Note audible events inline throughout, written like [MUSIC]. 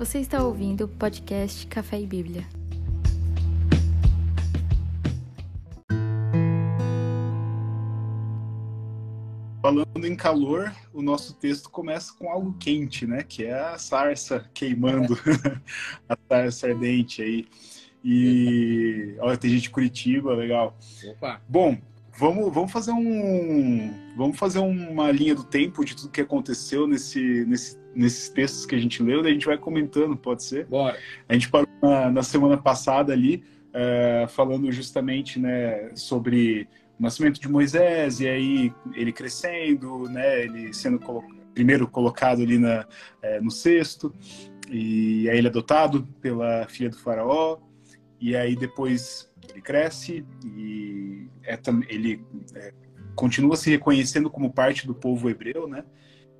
Você está ouvindo o podcast Café e Bíblia. Falando em calor, o nosso texto começa com algo quente, né? Que é a sarça queimando, [LAUGHS] a sarça ardente aí. E olha, tem gente de Curitiba, legal. Opa. Bom, vamos, vamos fazer um, vamos fazer uma linha do tempo de tudo que aconteceu nesse, nesse, nesses textos que a gente leu, daí a gente vai comentando, pode ser? Bora. A gente parou na, na semana passada ali, uh, falando justamente, né, sobre o nascimento de Moisés e aí ele crescendo, né, ele sendo colo primeiro colocado ali na, é, no cesto e aí ele é adotado pela filha do faraó e aí depois ele cresce e é, ele é, continua se reconhecendo como parte do povo hebreu, né?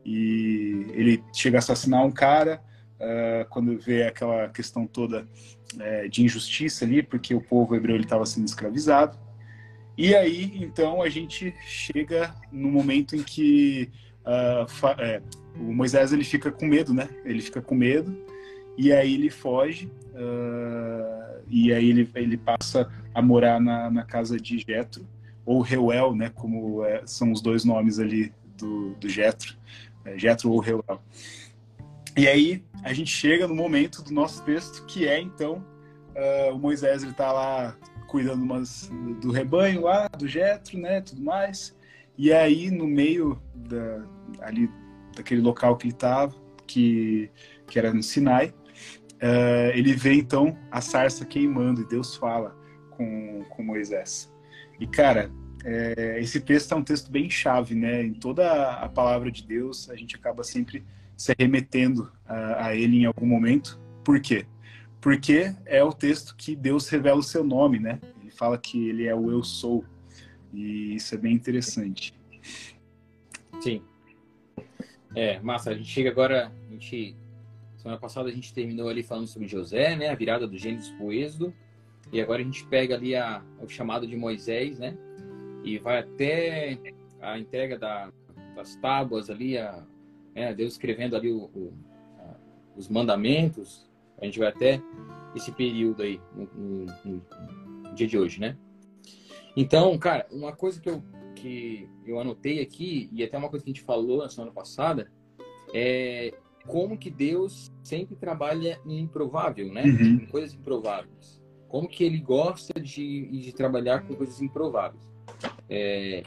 E ele chega a assassinar um cara uh, quando vê aquela questão toda uh, de injustiça ali, porque o povo hebreu estava sendo escravizado. E aí, então, a gente chega no momento em que uh, é, o Moisés ele fica com medo, né? Ele fica com medo e aí ele foge uh, e aí ele, ele passa a morar na, na casa de Jetro ou Reuel, né? Como é, são os dois nomes ali do, do Jetro, é, Jetro ou Reuel. E aí a gente chega no momento do nosso texto que é então uh, o Moisés ele está lá cuidando umas, do rebanho lá, do Jetro, né, tudo mais. E aí no meio da, ali daquele local que ele estava, que, que era no Sinai, uh, ele vê então a sarça queimando e Deus fala com, com Moisés. E cara, é, esse texto é um texto bem chave, né? Em toda a palavra de Deus, a gente acaba sempre se remetendo a, a ele em algum momento. Por quê? porque é o texto que Deus revela o seu nome, né? Ele fala que ele é o eu sou. E isso é bem interessante. Sim. É, massa, a gente chega agora, a gente semana passada a gente terminou ali falando sobre José, né, a virada do Gênesis pro Êxodo, e agora a gente pega ali a, o chamado de Moisés, né? E vai até a entrega da, das tábuas ali, a, é, Deus escrevendo ali o, o, a, os mandamentos, a gente vai até esse período aí, no, no, no, dia de hoje, né? Então, cara, uma coisa que eu, que eu anotei aqui, e até uma coisa que a gente falou na semana passada, é como que Deus sempre trabalha improvável, né? Uhum. Em coisas improváveis. Como que ele gosta de, de trabalhar com coisas improváveis. É,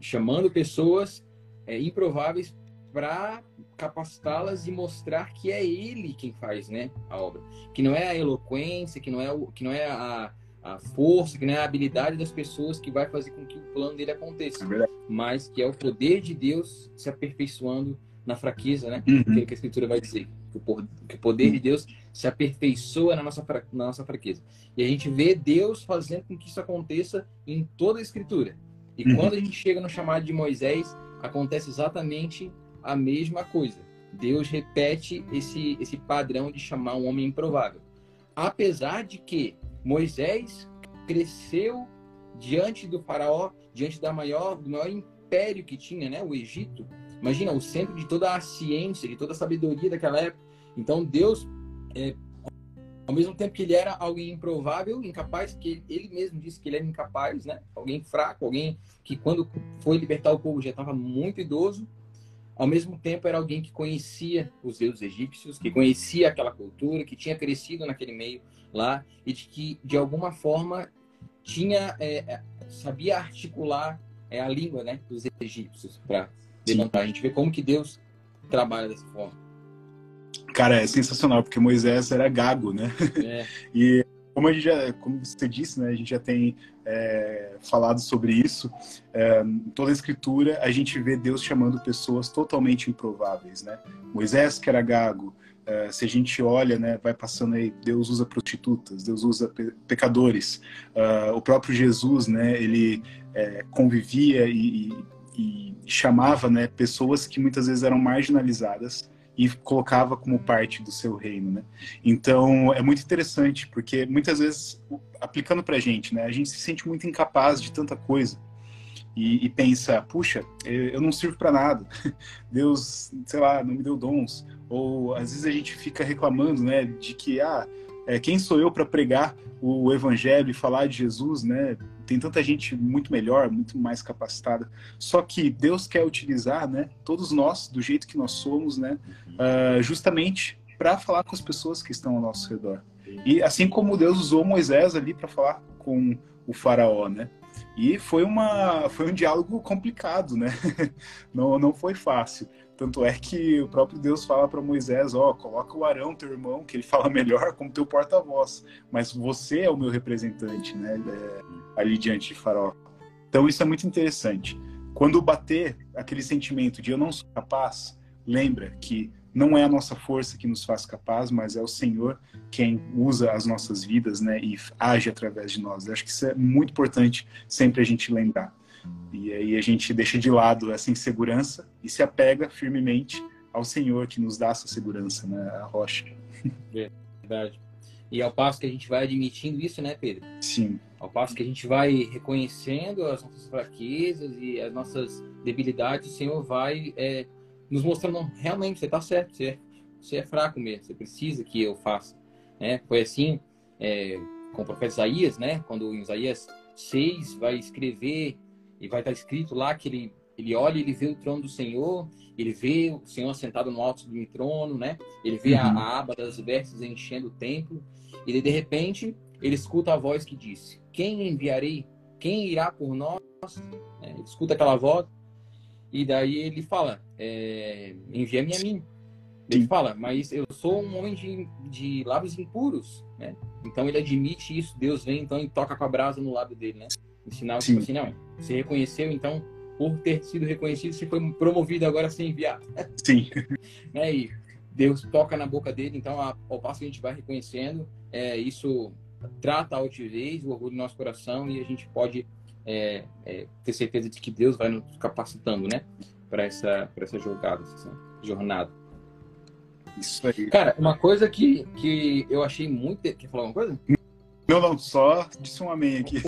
chamando pessoas é, improváveis para capacitá-las e mostrar que é ele quem faz, né, a obra. Que não é a eloquência, que não é o, que não é a, a força, que não é a habilidade das pessoas que vai fazer com que o plano dele aconteça, é mas que é o poder de Deus se aperfeiçoando na fraqueza, né? Uhum. Que, que a escritura vai dizer que o, que o poder de Deus se aperfeiçoa na nossa na nossa fraqueza. E a gente vê Deus fazendo com que isso aconteça em toda a escritura. E uhum. quando a gente chega no chamado de Moisés, acontece exatamente a mesma coisa. Deus repete esse, esse padrão de chamar um homem improvável. Apesar de que Moisés cresceu diante do faraó, diante da maior, do maior império que tinha, né, o Egito. Imagina, o centro de toda a ciência, de toda a sabedoria daquela época. Então Deus, é, ao mesmo tempo que ele era alguém improvável, incapaz, que ele mesmo disse que ele era incapaz, né? Alguém fraco, alguém que quando foi libertar o povo já estava muito idoso, ao mesmo tempo era alguém que conhecia os deuses egípcios, que conhecia aquela cultura, que tinha crescido naquele meio lá e de que de alguma forma tinha é, é sabia articular é, a língua né, dos egípcios para levantar. A gente vê como que Deus trabalha dessa forma. Cara, é sensacional porque Moisés era gago, né? É. [LAUGHS] e como a gente já, como você disse, né, a gente já tem é, falado sobre isso. É, toda a escritura, a gente vê Deus chamando pessoas totalmente improváveis, né? Moisés, que era gago, é, se a gente olha, né, vai passando aí, Deus usa prostitutas, Deus usa pe pecadores. Uh, o próprio Jesus, né, ele é, convivia e, e, e chamava, né, pessoas que muitas vezes eram marginalizadas e colocava como parte do seu reino, né? Então é muito interessante porque muitas vezes aplicando para a gente, né? A gente se sente muito incapaz de tanta coisa e, e pensa, puxa, eu não sirvo para nada. [LAUGHS] Deus, sei lá, não me deu dons. ou às vezes a gente fica reclamando, né, de que ah, é, quem sou eu para pregar o evangelho e falar de Jesus, né? Tem tanta gente muito melhor, muito mais capacitada. Só que Deus quer utilizar, né, todos nós do jeito que nós somos, né, uh, justamente para falar com as pessoas que estão ao nosso redor. E assim como Deus usou Moisés ali para falar com o faraó, né? E foi, uma, foi um diálogo complicado, né? [LAUGHS] Não, não foi fácil. Tanto é que o próprio Deus fala para Moisés, ó, oh, coloca o Arão, teu irmão, que ele fala [LAUGHS] melhor, como teu porta-voz. Mas você é o meu representante, né? É, ali diante de Faraó. Então isso é muito interessante. Quando bater aquele sentimento de eu não sou capaz, lembra que não é a nossa força que nos faz capaz, mas é o Senhor quem usa as nossas vidas, né, e age através de nós. Eu acho que isso é muito importante sempre a gente lembrar. E aí a gente deixa de lado essa insegurança e se apega firmemente ao Senhor que nos dá essa segurança, né, a rocha. Verdade. E ao passo que a gente vai admitindo isso, né, Pedro? Sim. Ao passo que a gente vai reconhecendo as nossas fraquezas e as nossas debilidades, o Senhor vai é, nos mostrando realmente você está certo, você é, você é fraco mesmo, você precisa que eu faça. Né? Foi assim é, com o profeta Isaías, né? quando em Isaías 6 vai escrever e vai estar escrito lá que ele, ele olha e ele vê o trono do Senhor, ele vê o Senhor sentado no alto do trono, né? ele vê uhum. a, aba das vestes enchendo o templo, e de repente ele escuta a voz que diz: Quem enviarei? Quem irá por nós? É, ele escuta aquela voz e daí ele fala, é, envia-me a mim. Ele fala, mas eu sou um homem de, de lábios impuros, né? Então ele admite isso, Deus vem então e toca com a brasa no lábio dele, né? Em sinal tipo assim, não, você reconheceu, então, por ter sido reconhecido, você foi promovido agora a ser enviado. Sim. [LAUGHS] né? E Deus toca na boca dele, então, ao passo que a gente vai reconhecendo, é, isso trata a altivez, o orgulho do nosso coração e a gente pode é, é, ter certeza de que Deus vai nos capacitando, né? Para essa, pra essa jogada, essa jornada. Isso aí. Cara, uma coisa que, que eu achei muito. Quer falar alguma coisa? Não, não, só disse um amém aqui.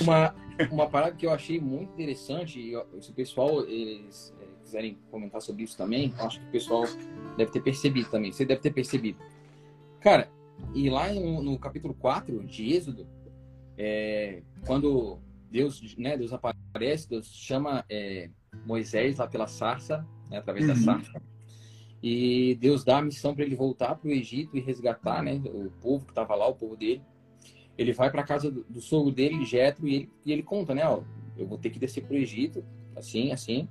Uma, uma parada que eu achei muito interessante, e se o pessoal eles, é, quiserem comentar sobre isso também, acho que o pessoal deve ter percebido também. Você deve ter percebido. Cara, e lá no, no capítulo 4 de Êxodo, é, quando Deus, né, Deus aparece, Deus chama é, Moisés lá pela sarça, né, através uhum. da sarça, e Deus dá a missão para ele voltar para o Egito e resgatar, né, o povo que estava lá, o povo dele. Ele vai para a casa do, do, sogro dele, Jetro, e ele, e ele conta, né, ó, eu vou ter que descer para o Egito, assim, assim.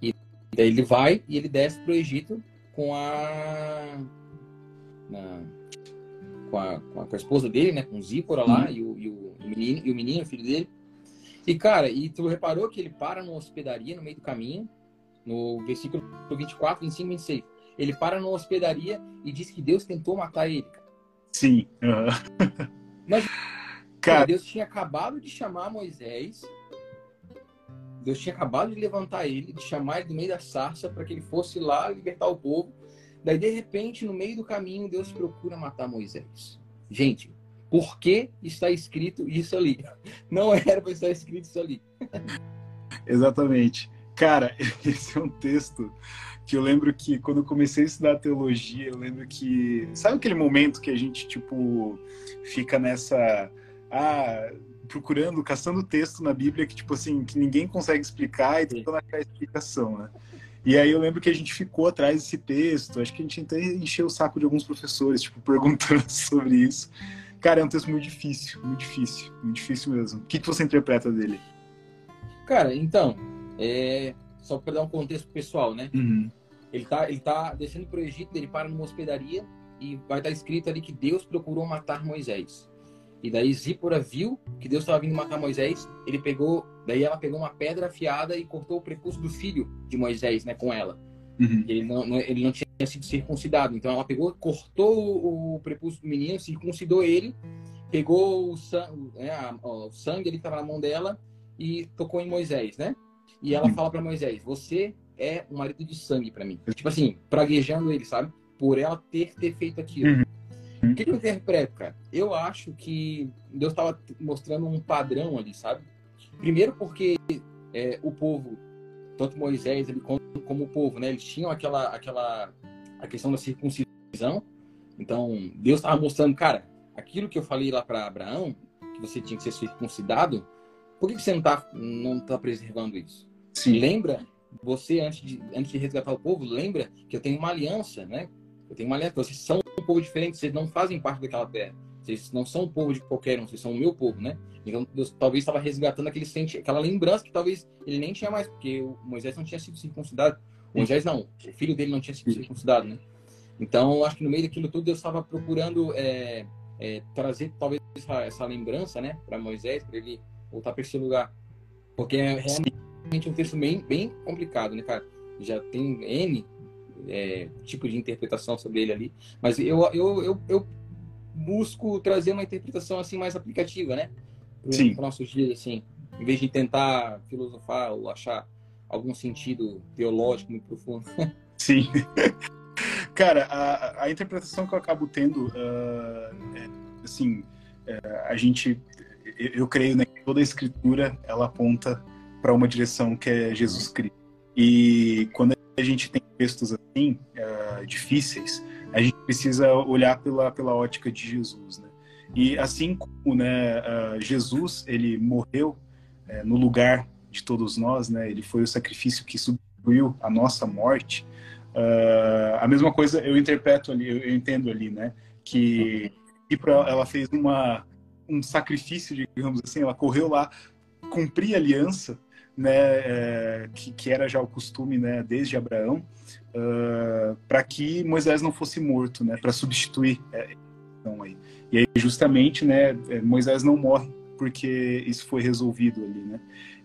E daí ele vai e ele desce para o Egito com a, na, com, a, com, a, com a esposa dele, né, com Zípora lá, uhum. e o, e o o menino, e o menino, o filho dele. E, cara, e tu reparou que ele para numa hospedaria no meio do caminho, no versículo 24, 25 26. Ele para numa hospedaria e diz que Deus tentou matar ele. Sim. Uhum. [LAUGHS] Mas cara... Deus tinha acabado de chamar Moisés. Deus tinha acabado de levantar ele, de chamar ele do meio da sarça para que ele fosse lá libertar o povo. Daí, de repente, no meio do caminho, Deus procura matar Moisés. Gente, por que está escrito isso ali? [LAUGHS] Não era para estar escrito isso ali. Exatamente. Cara, [LAUGHS] esse é um texto que eu lembro que quando eu comecei a estudar teologia, eu lembro que. Sabe aquele momento que a gente, tipo, fica nessa. Ah, procurando, caçando texto na Bíblia que, tipo assim, que ninguém consegue explicar e tentando achar a explicação, né? E aí eu lembro que a gente ficou atrás desse texto, acho que a gente até encheu o saco de alguns professores, tipo, [LAUGHS] perguntando sobre isso. Cara, é um texto muito difícil, muito difícil, muito difícil mesmo. O que, que você interpreta dele? Cara, então, é... só para dar um contexto pessoal, né? Uhum. Ele, tá, ele tá descendo para o Egito, ele para numa hospedaria e vai estar escrito ali que Deus procurou matar Moisés. E daí Zípora viu que Deus estava vindo matar Moisés, ele pegou, daí ela pegou uma pedra afiada e cortou o prepúcio do filho de Moisés, né, com ela. Uhum. Ele, não, ele não tinha sido circuncidado. Então ela pegou, cortou o prepúcio do menino, circuncidou ele, pegou o sangue, né, o sangue ele estava na mão dela e tocou em Moisés, né? E ela fala para Moisés: Você é um marido de sangue para mim. Tipo assim, praguejando ele, sabe? Por ela ter, ter feito aquilo. Uhum. O que, que eu interpreto, cara? Eu acho que Deus estava mostrando um padrão ali, sabe? Primeiro porque é, o povo tanto Moisés ele, como, como o povo, né? Eles tinham aquela, aquela a questão da circuncisão. Então, Deus estava mostrando, cara, aquilo que eu falei lá para Abraão, que você tinha que ser circuncidado, por que você não está não tá preservando isso? Sim. Lembra, você, antes de, antes de resgatar o povo, lembra que eu tenho uma aliança, né? Eu tenho uma aliança. Vocês são um povo diferente, vocês não fazem parte daquela terra. Vocês não são um povo de qualquer um, vocês são o meu povo, né? Então, Deus talvez estava resgatando aquele senti aquela lembrança que talvez ele nem tinha mais, porque o Moisés não tinha sido circuncidado. O Moisés não, o filho dele não tinha sido circuncidado, né? Então, acho que no meio daquilo tudo, Deus estava procurando é, é, trazer talvez essa, essa lembrança, né, para Moisés, para ele voltar para esse lugar. Porque é realmente um texto bem, bem complicado, né, cara? Já tem N é, tipo de interpretação sobre ele ali. Mas eu, eu, eu, eu busco trazer uma interpretação assim mais aplicativa, né? Para os nossos dias, assim. Em vez de tentar filosofar ou achar algum sentido teológico muito profundo. [LAUGHS] Sim. [LAUGHS] Cara, a, a interpretação que eu acabo tendo, uh, é, assim, é, a gente, eu, eu creio né, que toda a escritura ela aponta para uma direção que é Jesus Cristo. E quando a gente tem textos assim, uh, difíceis, a gente precisa olhar pela, pela ótica de Jesus, né? E assim como né, uh, Jesus, ele morreu uh, no lugar de todos nós, né? Ele foi o sacrifício que substituiu a nossa morte. Uh, a mesma coisa eu interpreto ali, eu, entendo ali, né? Que ela fez uma, um sacrifício, digamos assim, ela correu lá cumprir a aliança né, é, que, que, era já o costume né, desde Abraão, uh, para que Moisés não fosse morto, né, para substituir é, então, aí. E aí justamente, né, é, Moisés não morre porque isso foi resolvido ali, né?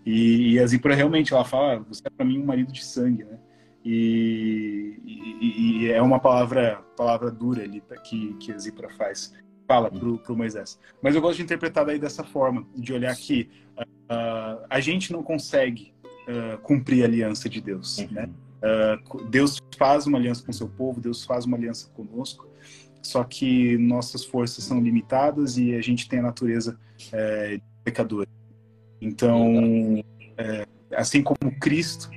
E, e a Zipra realmente ela fala, ah, você é para mim um marido de sangue, né? E, e, e, é uma palavra palavra dura ali que que a Zipra faz fala pro, pro Moisés. Mas eu gosto de interpretar daí dessa forma, de olhar que uh, a gente não consegue uh, cumprir a aliança de Deus, uhum. né? Uh, Deus faz uma aliança com o seu povo, Deus faz uma aliança conosco, só que nossas forças são limitadas e a gente tem a natureza é, pecadora. Então, é, assim como Cristo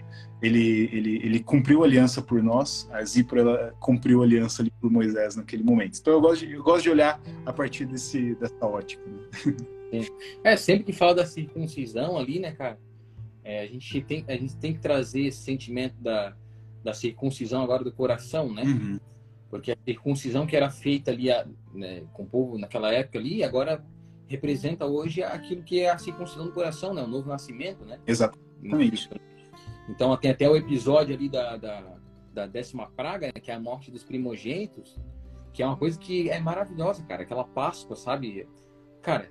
ele, ele, ele cumpriu a aliança por nós, a Zipra cumpriu a aliança ali por Moisés naquele momento. Então eu gosto de, eu gosto de olhar a partir desse, dessa ótica. Né? [LAUGHS] É, sempre que fala da circuncisão ali, né, cara, é, a, gente tem, a gente tem que trazer esse sentimento da, da circuncisão agora do coração, né? Uhum. Porque a circuncisão que era feita ali né, com o povo naquela época ali, agora representa hoje aquilo que é a circuncisão do coração, né? O novo nascimento, né? Exatamente. Então tem até o episódio ali da, da, da décima praga, né, que é a morte dos primogênitos, que é uma coisa que é maravilhosa, cara. Aquela Páscoa, sabe? Cara,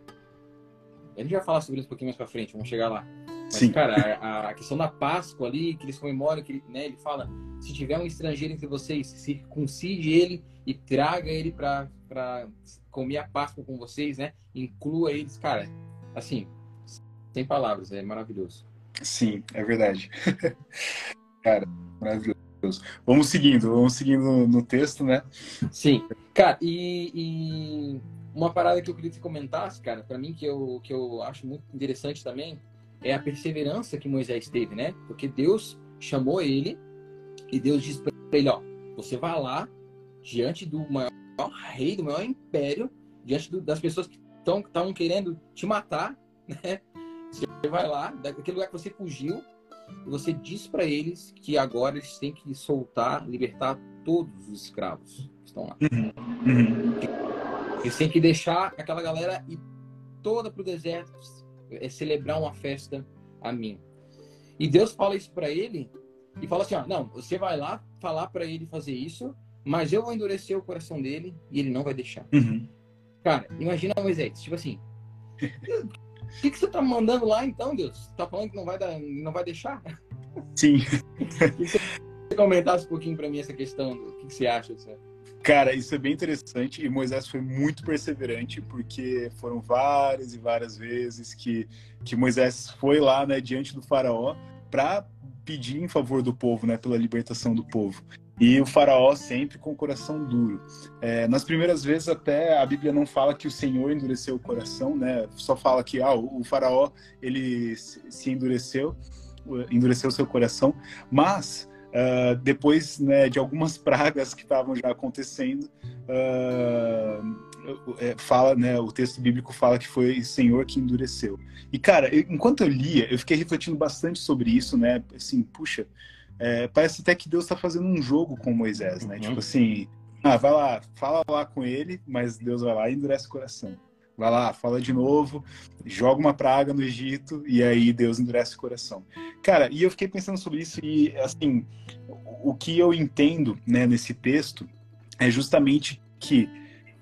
a gente vai falar sobre isso um pouquinho mais pra frente, vamos chegar lá. Mas, Sim. cara, a, a, questão da Páscoa ali, que eles comemoram, que ele, né, ele fala: se tiver um estrangeiro entre vocês, circuncide ele e traga ele pra, pra comer a Páscoa com vocês, né? Inclua eles, cara. Assim, sem palavras, é maravilhoso. Sim, é verdade. [LAUGHS] Cara, maravilhoso. Vamos seguindo, vamos seguindo no texto, né? Sim. Cara, e, e uma parada que eu queria que você comentasse, cara, para mim que eu, que eu acho muito interessante também, é a perseverança que Moisés teve, né? Porque Deus chamou ele e Deus disse para ele, ó, você vai lá diante do maior rei, do maior império, diante do, das pessoas que estão querendo te matar, [LAUGHS] né? Você vai lá, daquele lugar que você fugiu, e você diz para eles que agora eles têm que soltar, libertar todos os escravos que estão lá. Uhum. Uhum. Eles têm que deixar aquela galera ir toda para o deserto, é celebrar uma festa a mim. E Deus fala isso para ele e fala assim: ó, não, você vai lá falar para ele fazer isso, mas eu vou endurecer o coração dele e ele não vai deixar. Uhum. Cara, imagina Moisés, tipo assim. [LAUGHS] O que, que você tá mandando lá então, Deus? Tá falando que não vai, dar, não vai deixar? Sim. [LAUGHS] que você comentasse um pouquinho para mim essa questão, o que, que você acha? Assim? Cara, isso é bem interessante e Moisés foi muito perseverante porque foram várias e várias vezes que, que Moisés foi lá né, diante do faraó para pedir em favor do povo, né, pela libertação do povo. E o faraó sempre com o coração duro. É, nas primeiras vezes até a Bíblia não fala que o Senhor endureceu o coração, né? Só fala que ah, o faraó ele se endureceu, endureceu seu coração. Mas uh, depois né, de algumas [LAUGHS] pragas que estavam já acontecendo, uh, fala, né, o texto bíblico fala que foi o Senhor que endureceu. E cara, enquanto eu lia, eu fiquei refletindo bastante sobre isso, né? Assim, puxa, é, parece até que Deus está fazendo um jogo com Moisés, né? Uhum. Tipo assim, ah, vai lá, fala lá com ele, mas Deus vai lá e endurece o coração. Vai lá, fala de novo, joga uma praga no Egito e aí Deus endurece o coração. Cara, e eu fiquei pensando sobre isso e, assim, o que eu entendo né, nesse texto é justamente que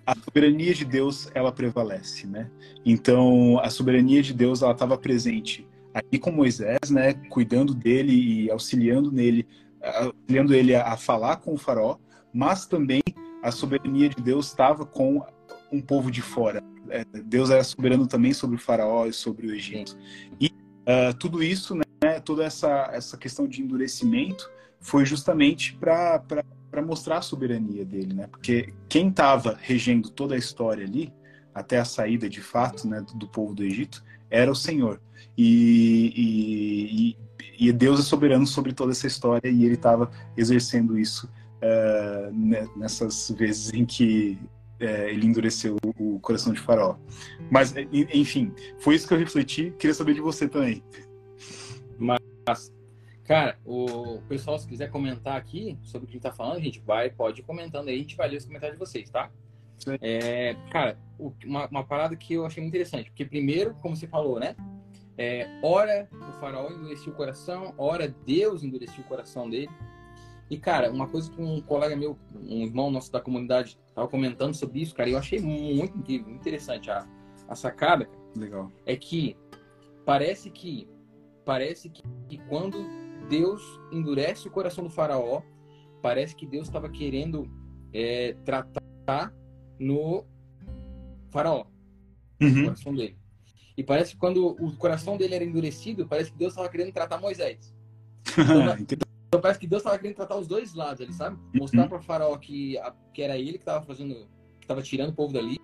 a soberania de Deus, ela prevalece, né? Então, a soberania de Deus, ela estava presente ali com Moisés, né, cuidando dele e auxiliando nele, auxiliando ele a falar com o faraó, mas também a soberania de Deus estava com um povo de fora, é, Deus era soberano também sobre o faraó e sobre o Egito. E uh, tudo isso, né, toda essa, essa questão de endurecimento foi justamente para mostrar a soberania dele, né? Porque quem estava regendo toda a história ali, até a saída de fato né, do, do povo do Egito, era o Senhor. E, e, e, Deus é soberano sobre toda essa história e ele estava exercendo isso uh, nessas vezes em que é, ele endureceu o coração de Faraó. Mas, enfim, foi isso que eu refleti. Queria saber de você também. Mas, cara, o pessoal, se quiser comentar aqui sobre o que a gente tá falando, a gente vai, pode ir comentando aí, a gente vai ler os comentários de vocês, tá? É, cara, uma, uma, parada que eu achei muito interessante, porque primeiro, como você falou, né? É, ora o faraó endureceu o coração, ora Deus endureceu o coração dele. E, cara, uma coisa que um colega meu, um irmão nosso da comunidade, estava comentando sobre isso, cara, eu achei muito incrível, interessante a, a sacada. Legal. É que parece que parece que, que quando Deus endurece o coração do faraó, parece que Deus estava querendo é, tratar no faraó, uhum. o coração dele. E parece que quando o coração dele era endurecido, parece que Deus estava querendo tratar Moisés. [LAUGHS] Então, então parece que Deus estava querendo tratar os dois lados, sabe? Mostrar uhum. para faraó que, que era ele que estava fazendo, que estava tirando o povo dali,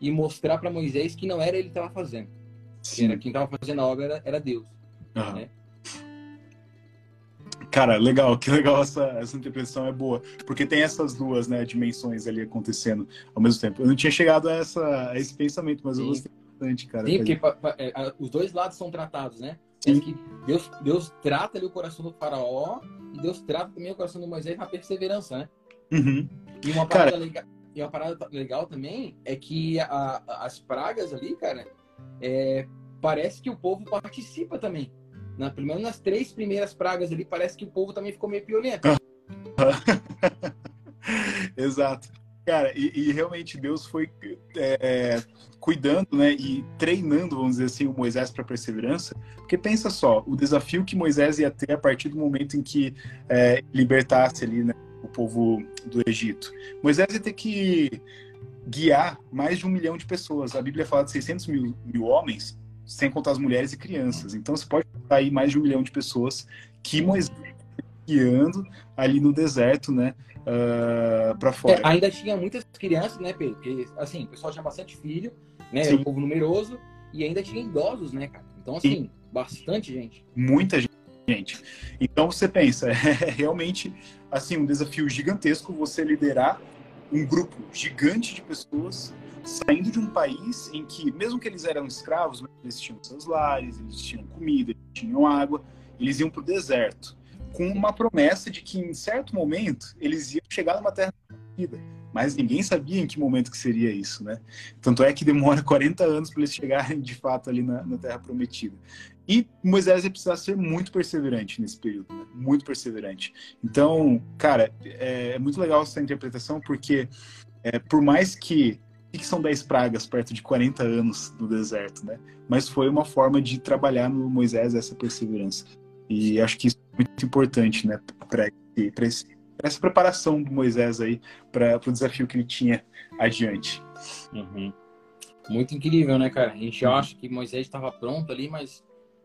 e mostrar para Moisés que não era ele que estava fazendo. Que era quem estava fazendo a obra era, era Deus. Uhum. Né? Cara, legal, que legal essa, essa interpretação é boa, porque tem essas duas né, dimensões ali acontecendo ao mesmo tempo. Eu não tinha chegado a, essa, a esse pensamento, mas Sim. eu gostei bastante, cara. Sim, porque pa, pa, é, os dois lados são tratados, né? Sim. que Deus, Deus trata ali o coração do faraó e Deus trata também o coração do Moisés na perseverança, né? Uhum. E uma parada, cara... legal, e uma parada legal também é que a, as pragas ali, cara, é, parece que o povo participa também. Na, pelo menos nas três primeiras pragas ali, parece que o povo também ficou meio piolento. [LAUGHS] Exato. Cara, e, e, realmente Deus foi é, cuidando, né, e treinando, vamos dizer assim, o Moisés para perseverança, porque pensa só, o desafio que Moisés ia ter a partir do momento em que é, libertasse ali, né, o povo do Egito. Moisés ia ter que guiar mais de um milhão de pessoas. A Bíblia fala de 600 mil, mil homens, sem contar as mulheres e crianças. Então você pode contar aí mais de um milhão de pessoas que Moisés guiando ali no deserto, né? Uh, ah, para fora. É, ainda tinha muitas crianças, né, Pedro? Porque, assim, o pessoal tinha bastante filho, né? Era um povo numeroso e ainda tinha idosos, né, cara? Então, assim, Sim. bastante gente. Muita gente. Então, você pensa, [LAUGHS] é realmente, assim, um desafio gigantesco você liderar um grupo gigante de pessoas saindo de um país em que, mesmo que eles eram escravos, eles tinham seus lares, eles tinham comida, eles tinham água, eles iam para o deserto com uma promessa de que em certo momento eles iam chegar numa terra prometida. Mas ninguém sabia em que momento que seria isso, né? Tanto é que demora [LAUGHS] 40 anos para eles chegarem de fato ali na, na terra prometida. E Moisés ia precisar ser muito perseverante nesse período, né? muito perseverante. Então, cara, é, é muito legal essa interpretação porque é, por mais que que são 10 pragas perto de 40 anos no deserto, né? Mas foi uma forma de trabalhar no Moisés essa perseverança. E acho que isso muito importante, né, para essa preparação do Moisés aí para o desafio que ele tinha adiante. Uhum. Muito incrível, né, cara? A gente uhum. acha que Moisés estava pronto ali, mas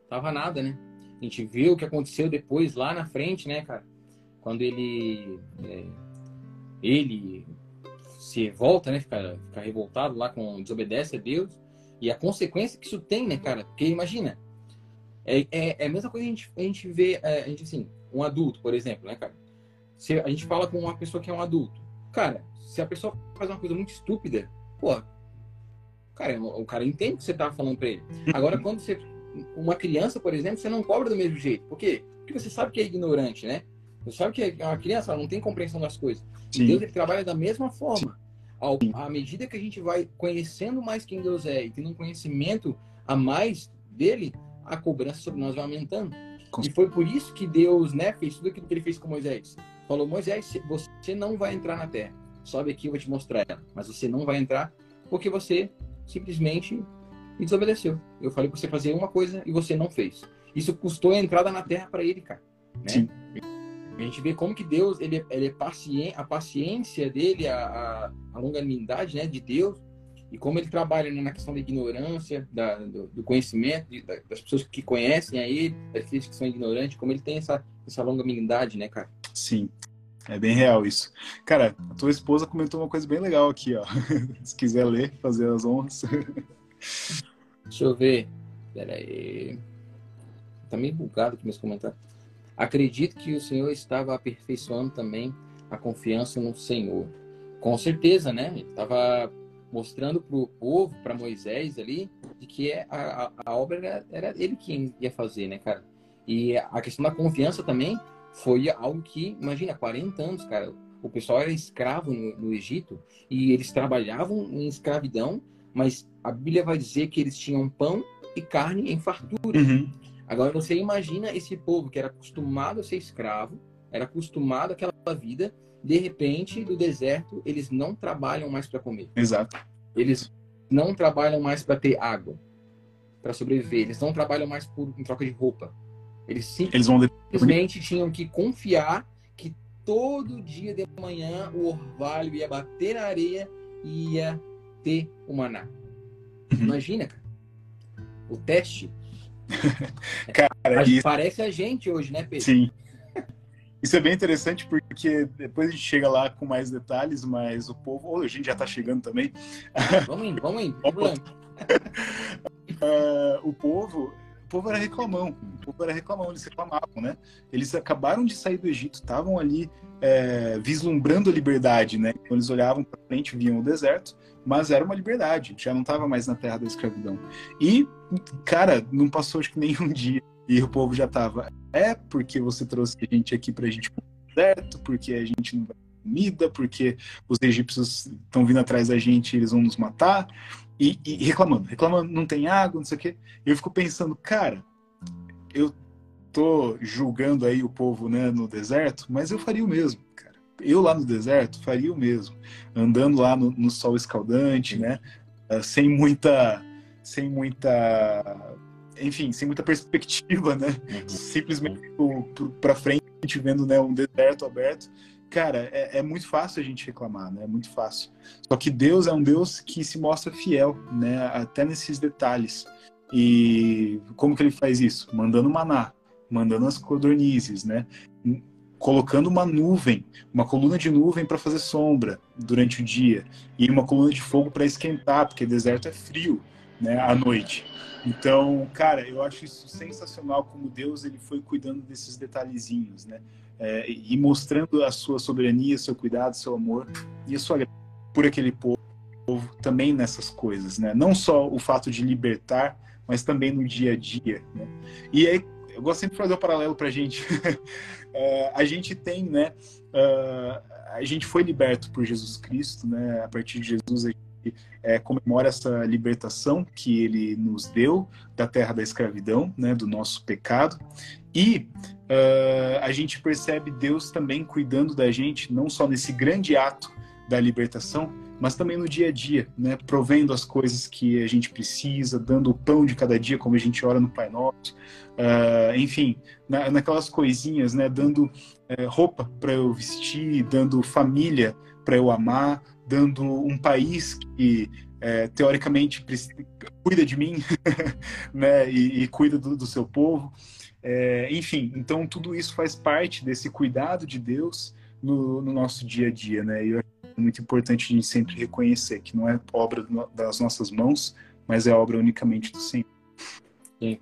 tava nada, né? A gente viu o que aconteceu depois lá na frente, né, cara? Quando ele é, ele se revolta, né? Fica, fica revoltado lá com desobedece a Deus e a consequência que isso tem, né, cara? Porque imagina, é, é, é, a mesma coisa a gente, a gente vê, é, a gente assim, um adulto, por exemplo, né, cara? Se a gente fala com uma pessoa que é um adulto, cara, se a pessoa faz uma coisa muito estúpida, pô, cara, o cara entende o que você tá falando para ele. Agora, quando você uma criança, por exemplo, você não cobra do mesmo jeito. Por quê? Porque você sabe que é ignorante, né? Você sabe que é uma criança ela não tem compreensão das coisas. Sim. Deus ele trabalha da mesma forma. Ao, à medida que a gente vai conhecendo mais quem Deus é e tendo um conhecimento a mais dele, a cobrança sobre nós vai aumentando. E foi por isso que Deus né, fez tudo aquilo que ele fez com Moisés. Falou, Moisés, você não vai entrar na terra. Sobe aqui, eu vou te mostrar ela. Mas você não vai entrar porque você simplesmente desobedeceu. Eu falei para você fazer uma coisa e você não fez. Isso custou a entrada na terra para ele, cara. Né? Sim. A gente vê como que Deus, ele, ele é paciente, a paciência dele, a, a, a longanimidade né, de Deus, e como ele trabalha né, na questão da ignorância, da, do, do, conhecimento, de, das pessoas que conhecem a ele, das pessoas que são ignorantes, como ele tem essa, essa longanimidade, né, cara? Sim, é bem real isso. Cara, a tua esposa comentou uma coisa bem legal aqui, ó. [LAUGHS] Se quiser ler, fazer as honras. [LAUGHS] Deixa eu ver. Pera aí. Tá meio bugado aqui meus comentários. Acredito que o Senhor estava aperfeiçoando também a confiança no Senhor. Com certeza, né? Ele estava mostrando para o povo, para Moisés ali, de que é a, a, a obra era, era, ele quem ia fazer, né, cara? E a questão da confiança também foi algo que, imagina, 40 anos, cara, o pessoal era escravo no, no Egito e eles trabalhavam em escravidão, mas a Bíblia vai dizer que eles tinham pão e carne em fartura. Uhum. Agora você imagina esse povo que era acostumado a ser escravo, era acostumado àquela vida, de repente, do deserto, eles não trabalham mais para comer. Exato. Eles não trabalham mais para ter água, para sobreviver. Eles não trabalham mais por, em troca de roupa. Eles simplesmente eles tinham que confiar que todo dia de manhã o orvalho ia bater na areia e ia ter o maná. Uhum. Imagina, cara. O teste [LAUGHS] Cara, isso... Parece a gente hoje, né, Pedro? Sim. Isso é bem interessante porque depois a gente chega lá com mais detalhes, mas o povo. Ou a gente já está chegando também. Vamos indo, vamos indo. uh, o povo. O povo era reclamão, o povo era reclamão, eles reclamavam, né? Eles acabaram de sair do Egito, estavam ali é, vislumbrando a liberdade, né? Quando eles olhavam para frente, viam o deserto, mas era uma liberdade, já não estava mais na terra da escravidão. E, cara, não passou acho que nem um [LAUGHS] dia e o povo já estava. É porque você trouxe a gente aqui para a gente certo, porque a gente não vai comida, porque os egípcios estão vindo atrás da gente, eles vão nos matar e, e reclamando, reclamando, não tem água, não sei o quê. Eu fico pensando, cara, eu tô julgando aí o povo, né, no deserto, mas eu faria o mesmo eu lá no deserto faria o mesmo, andando lá no, no sol escaldante, né? Sem muita, sem muita, enfim, sem muita perspectiva, né? Uhum. Simplesmente para frente vendo né, um deserto aberto. Cara, é, é, muito fácil a gente reclamar, né? É muito fácil. Só que Deus é um Deus que se mostra fiel, né? Até nesses detalhes. E como que ele faz isso? Mandando maná, mandando as codornizes, né? colocando uma nuvem, uma coluna de nuvem para fazer sombra durante o dia e uma coluna de fogo para esquentar, porque deserto é frio, né, à noite. Então, cara, eu acho isso sensacional como Deus ele foi cuidando desses detalhezinhos, né, é, e mostrando a sua soberania, seu cuidado, seu amor e a sua por aquele povo também nessas coisas, né? Não só o fato de libertar, mas também no dia a dia, né? E aí eu gosto sempre de fazer um paralelo para a gente. [LAUGHS] é, a gente tem, né? Uh, a gente foi liberto por Jesus Cristo, né? A partir de Jesus a gente é, comemora essa libertação que Ele nos deu da terra da escravidão, né? Do nosso pecado. E uh, a gente percebe Deus também cuidando da gente, não só nesse grande ato da libertação, mas também no dia a dia, né? Provendo as coisas que a gente precisa, dando o pão de cada dia, como a gente ora no Pai Nosso, uh, enfim, na, naquelas coisinhas, né? Dando uh, roupa para eu vestir, dando família para eu amar, dando um país que uh, teoricamente cuida de mim, [LAUGHS] né? E, e cuida do, do, seu povo. É, enfim, então tudo isso faz parte desse cuidado de Deus no, no nosso dia a dia, né? E eu muito importante a gente sempre reconhecer que não é obra das nossas mãos, mas é obra unicamente do Senhor. Sim.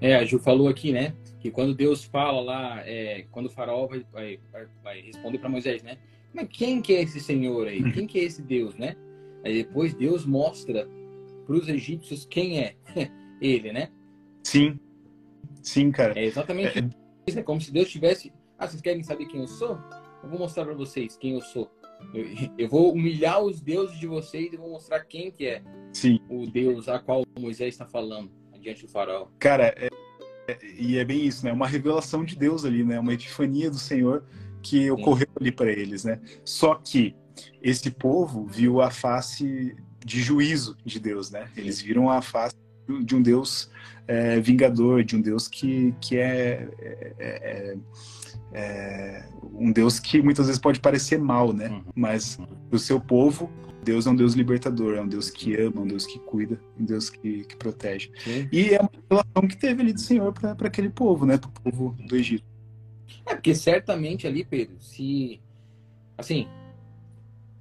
É, a Ju falou aqui, né, que quando Deus fala lá, é, quando o faraó vai, vai, vai responder para Moisés, né? Mas quem que é esse Senhor aí? Quem que é esse Deus, né? Aí depois Deus mostra para os egípcios quem é [LAUGHS] ele, né? Sim, sim, cara. É exatamente é... isso. É como se Deus tivesse. Ah, vocês querem saber quem eu sou? Eu vou mostrar para vocês quem eu sou. Eu, [LAUGHS] eu, vou humilhar os deuses de vocês e vou mostrar quem que é sim. o Deus a qual Moisés está falando diante do faraó. Cara, é, é, e é bem isso, né? Uma revelação de Deus ali, né? Uma epifania do Senhor que ocorreu ali para eles, né? Só que esse povo viu a face de juízo de Deus, né? Eles viram a face de um Deus é, vingador, de um Deus que, que é, é, é, é, um Deus que muitas vezes pode parecer mal, né? Uhum. Mas o seu povo, Deus é um Deus libertador, é um Deus que ama, um Deus que cuida, um Deus que, que protege. E é uma relação que teve ali do Senhor para aquele povo, né? Para o povo do Egito. É, porque certamente ali, Pedro, se. Assim,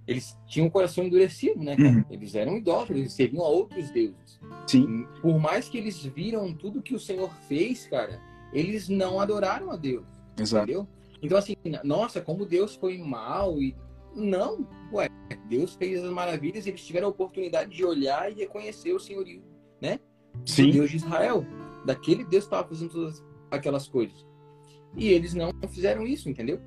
eles tinham um coração endurecido, né? Uhum. Eles eram idólatras, eles serviam a outros deuses. Sim. Por mais que eles viram tudo que o Senhor fez, cara, eles não adoraram a Deus. Exato. Entendeu? Então, assim, nossa, como Deus foi mal e. Não, ué, Deus fez as maravilhas e eles tiveram a oportunidade de olhar e reconhecer o senhorio, né? Sim. Do Deus de Israel. Daquele Deus que estava fazendo todas aquelas coisas. E eles não fizeram isso, entendeu?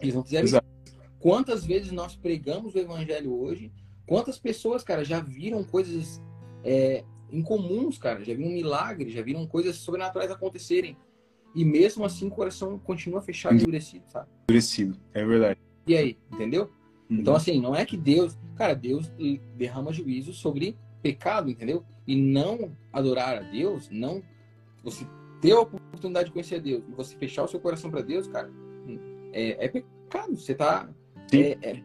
Eles não fizeram Exato. isso. Quantas vezes nós pregamos o evangelho hoje? Quantas pessoas, cara, já viram coisas é, incomuns, cara? Já viram milagres, já viram coisas sobrenaturais acontecerem. E mesmo assim o coração continua fechado e endurecido, sabe? Endurecido, é verdade. E aí, entendeu? Uhum. Então, assim, não é que Deus. Cara, Deus derrama juízo sobre pecado, entendeu? E não adorar a Deus, não. Você ter a oportunidade de conhecer Deus e você fechar o seu coração para Deus, cara, é, é, pecado. Você tá. É, é,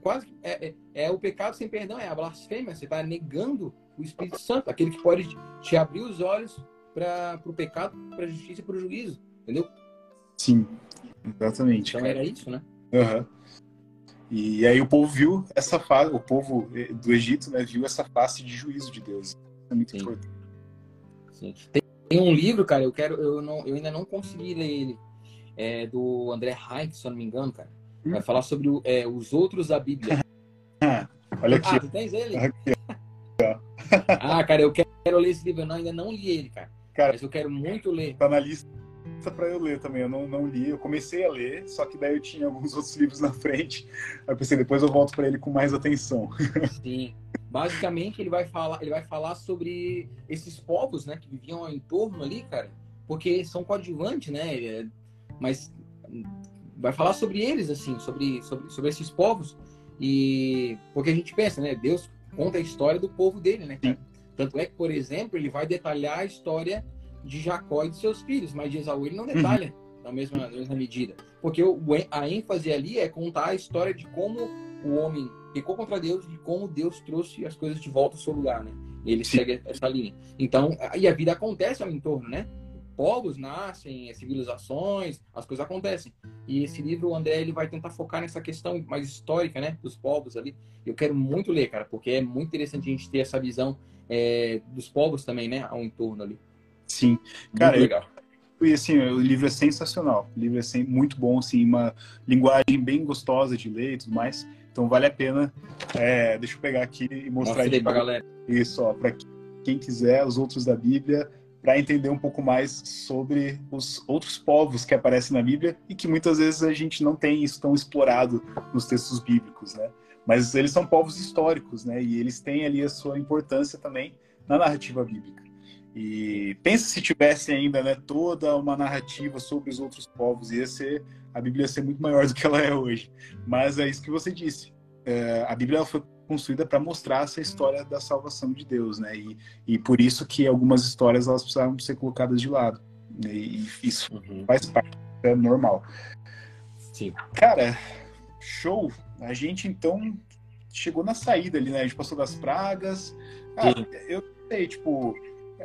quase é, é, é, o pecado sem perdão, é a blasfêmia. Você está negando o Espírito Santo, aquele que pode te abrir os olhos para o pecado, para a justiça e para o juízo. Entendeu? Sim, exatamente. Então era isso, né? Uhum. E aí o povo viu essa face, o povo do Egito, né, viu essa face de juízo de Deus. É muito Sim. importante. Sim. Tem, tem um livro, cara, eu quero, eu, não, eu ainda não consegui ler ele. É do André Heinck, se eu não me engano, cara. Vai falar sobre o, é, os outros da Bíblia. [LAUGHS] Olha aqui. Ah, tu tens ele? Aqui, ah, cara, eu quero ler esse livro. Eu ainda não li ele, cara. cara. Mas eu quero muito ler. Tá na lista para eu ler também. Eu não, não li. Eu comecei a ler, só que daí eu tinha alguns [LAUGHS] outros livros na frente. Aí eu pensei, depois eu volto para ele com mais atenção. [LAUGHS] Sim. Basicamente, ele vai falar, ele vai falar sobre esses povos, né, que viviam em torno ali, cara, porque são coadjuvantes, né? É, mas vai falar sobre eles, assim, sobre, sobre, sobre esses povos. E porque a gente pensa, né? Deus conta a história do povo dele, né? Cara? Tanto é que, por exemplo, ele vai detalhar a história de Jacó e de seus filhos, mas de Esaú ele não detalha uhum. na, mesma, na mesma medida. Porque o, a ênfase ali é contar a história de como o homem pecou contra Deus, de como Deus trouxe as coisas de volta ao seu lugar, né? Ele Sim. segue essa linha. Então, e a vida acontece ao entorno, né? povos nascem, civilizações, as coisas acontecem. E esse livro, o André, ele vai tentar focar nessa questão mais histórica, né, dos povos ali. Eu quero muito ler, cara, porque é muito interessante a gente ter essa visão é, dos povos também, né, ao entorno ali. Sim, cara, legal. E assim, o livro é sensacional. O livro é muito bom, assim, uma linguagem bem gostosa de ler e tudo mais. Então vale a pena. É, deixa eu pegar aqui e mostrar Mostra aí pra galera. Isso, ó, para quem quiser, os outros da Bíblia para entender um pouco mais sobre os outros povos que aparecem na Bíblia e que muitas vezes a gente não tem isso tão explorado nos textos bíblicos, né? Mas eles são povos históricos, né? E eles têm ali a sua importância também na narrativa bíblica. E pensa se tivesse ainda, né, toda uma narrativa sobre os outros povos, ia ser a Bíblia ia ser muito maior do que ela é hoje. Mas é isso que você disse. É, a Bíblia foi construída para mostrar essa história da salvação de Deus, né? E, e por isso que algumas histórias elas precisavam ser colocadas de lado. Né? E isso uhum. faz parte, é normal. Sim. Cara, show. A gente então chegou na saída ali, né? A gente passou das pragas. Eu sei, tipo,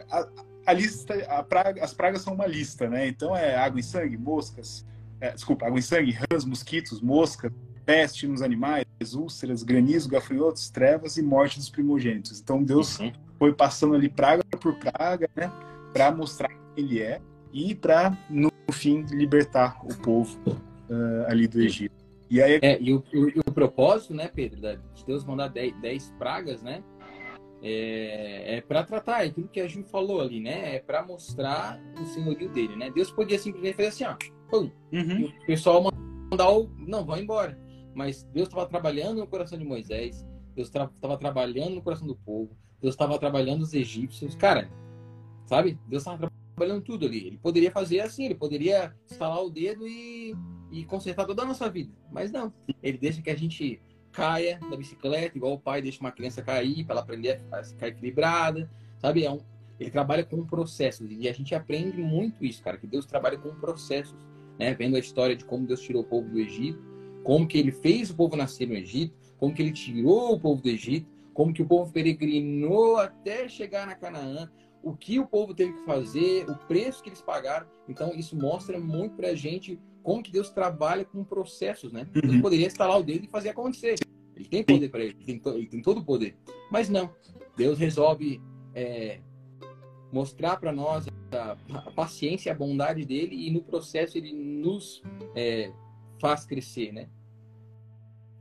a, a lista, a praga, as pragas são uma lista, né? Então é água e sangue, moscas, é, desculpa, água e sangue, rãs, mosquitos, moscas, peste nos animais, úlceras, granizo, gafanhotos, trevas e morte dos primogênitos. Então Deus uhum. foi passando ali praga por praga, né, para mostrar quem ele é e para no fim libertar o povo uh, ali do Egito. E aí é, e o, o, o, propósito, né, Pedro, de Deus mandar 10 pragas, né? É, é para tratar é aquilo que a gente falou ali, né? É para mostrar o senhorio dele, né? Deus podia simplesmente fazer assim, ó, pum, uhum. e o pessoal mandar o, não, vão embora. Mas Deus estava trabalhando no coração de Moisés, Deus estava trabalhando no coração do povo, Deus estava trabalhando os egípcios, cara, sabe? Deus estava trabalhando tudo ali. Ele poderia fazer assim, ele poderia instalar o dedo e, e consertar toda a nossa vida, mas não. Ele deixa que a gente caia da bicicleta, igual o pai deixa uma criança cair para ela aprender a ficar equilibrada, sabe? É um, ele trabalha com processos e a gente aprende muito isso, cara, que Deus trabalha com processos, né? Vendo a história de como Deus tirou o povo do Egito, como que ele fez o povo nascer no Egito, como que ele tirou o povo do Egito, como que o povo peregrinou até chegar na Canaã, o que o povo teve que fazer, o preço que eles pagaram. Então, isso mostra muito para a gente como que Deus trabalha com processos, né? Deus uhum. poderia instalar o dedo e fazer acontecer. Ele tem poder para ele, ele tem, ele tem, todo o poder. Mas não, Deus resolve é, mostrar para nós a, a, paciência e a bondade dele e no processo ele nos é, faz crescer, né?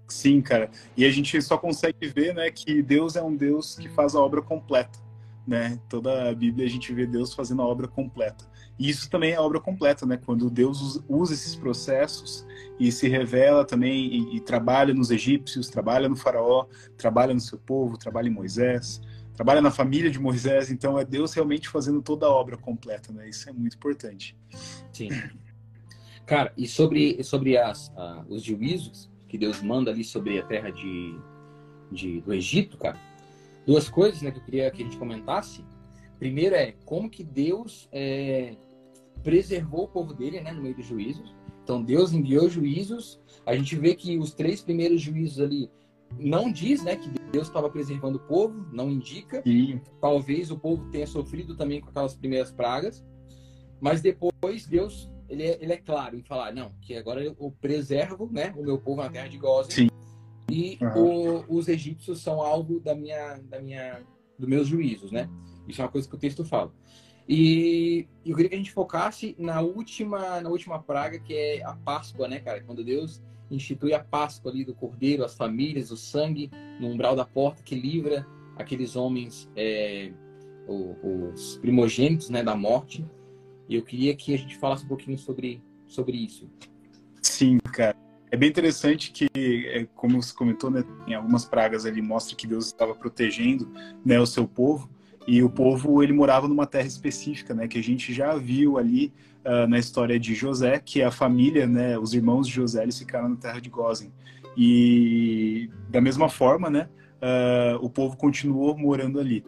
Sim, cara. E a gente só consegue ver, né, que Deus é um Deus que faz a obra completa, né? Toda a Bíblia a gente vê Deus fazendo a obra completa. E isso também é obra completa, né? Quando Deus usa esses processos e se revela também e, e, trabalha nos egípcios, trabalha no faraó, trabalha no seu povo, trabalha em Moisés, trabalha na família de Moisés. Então é Deus realmente fazendo toda a obra completa, né? Isso é muito importante. Sim. Cara, e sobre, sobre as, os juízos que Deus manda ali sobre a terra de, de, do Egito, cara, duas coisas né, que eu queria que a gente comentasse. Primeiro é como que Deus é, preservou o povo dele, né, no meio dos juízos. Então Deus enviou juízos. A gente vê que os três primeiros juízos ali não diz, né, que Deus estava preservando o povo, não indica. Sim. Talvez o povo tenha sofrido também com aquelas primeiras pragas, mas depois Deus ele é, ele é claro em falar, não, que agora eu preservo, né, o meu povo na terra de Gozen. Sim. E uhum. o, os egípcios são alvo da minha, da minha, dos meus juízos, né? Isso é uma coisa que o texto fala. E eu queria que a gente focasse na última, na última praga, que é a Páscoa, né, cara? Quando Deus institui a Páscoa ali do Cordeiro, as famílias, o sangue no umbral da porta que livra aqueles homens, é, os primogênitos, né, da morte. E eu queria que a gente falasse um pouquinho sobre, sobre isso. Sim, cara. É bem interessante que, é, como você comentou, né, em algumas pragas ali mostra que Deus estava protegendo né, o seu povo. E o povo ele morava numa terra específica, né, que a gente já viu ali uh, na história de José, que a família, né, os irmãos de José, eles ficaram na terra de Gozen. E da mesma forma, né, uh, o povo continuou morando ali.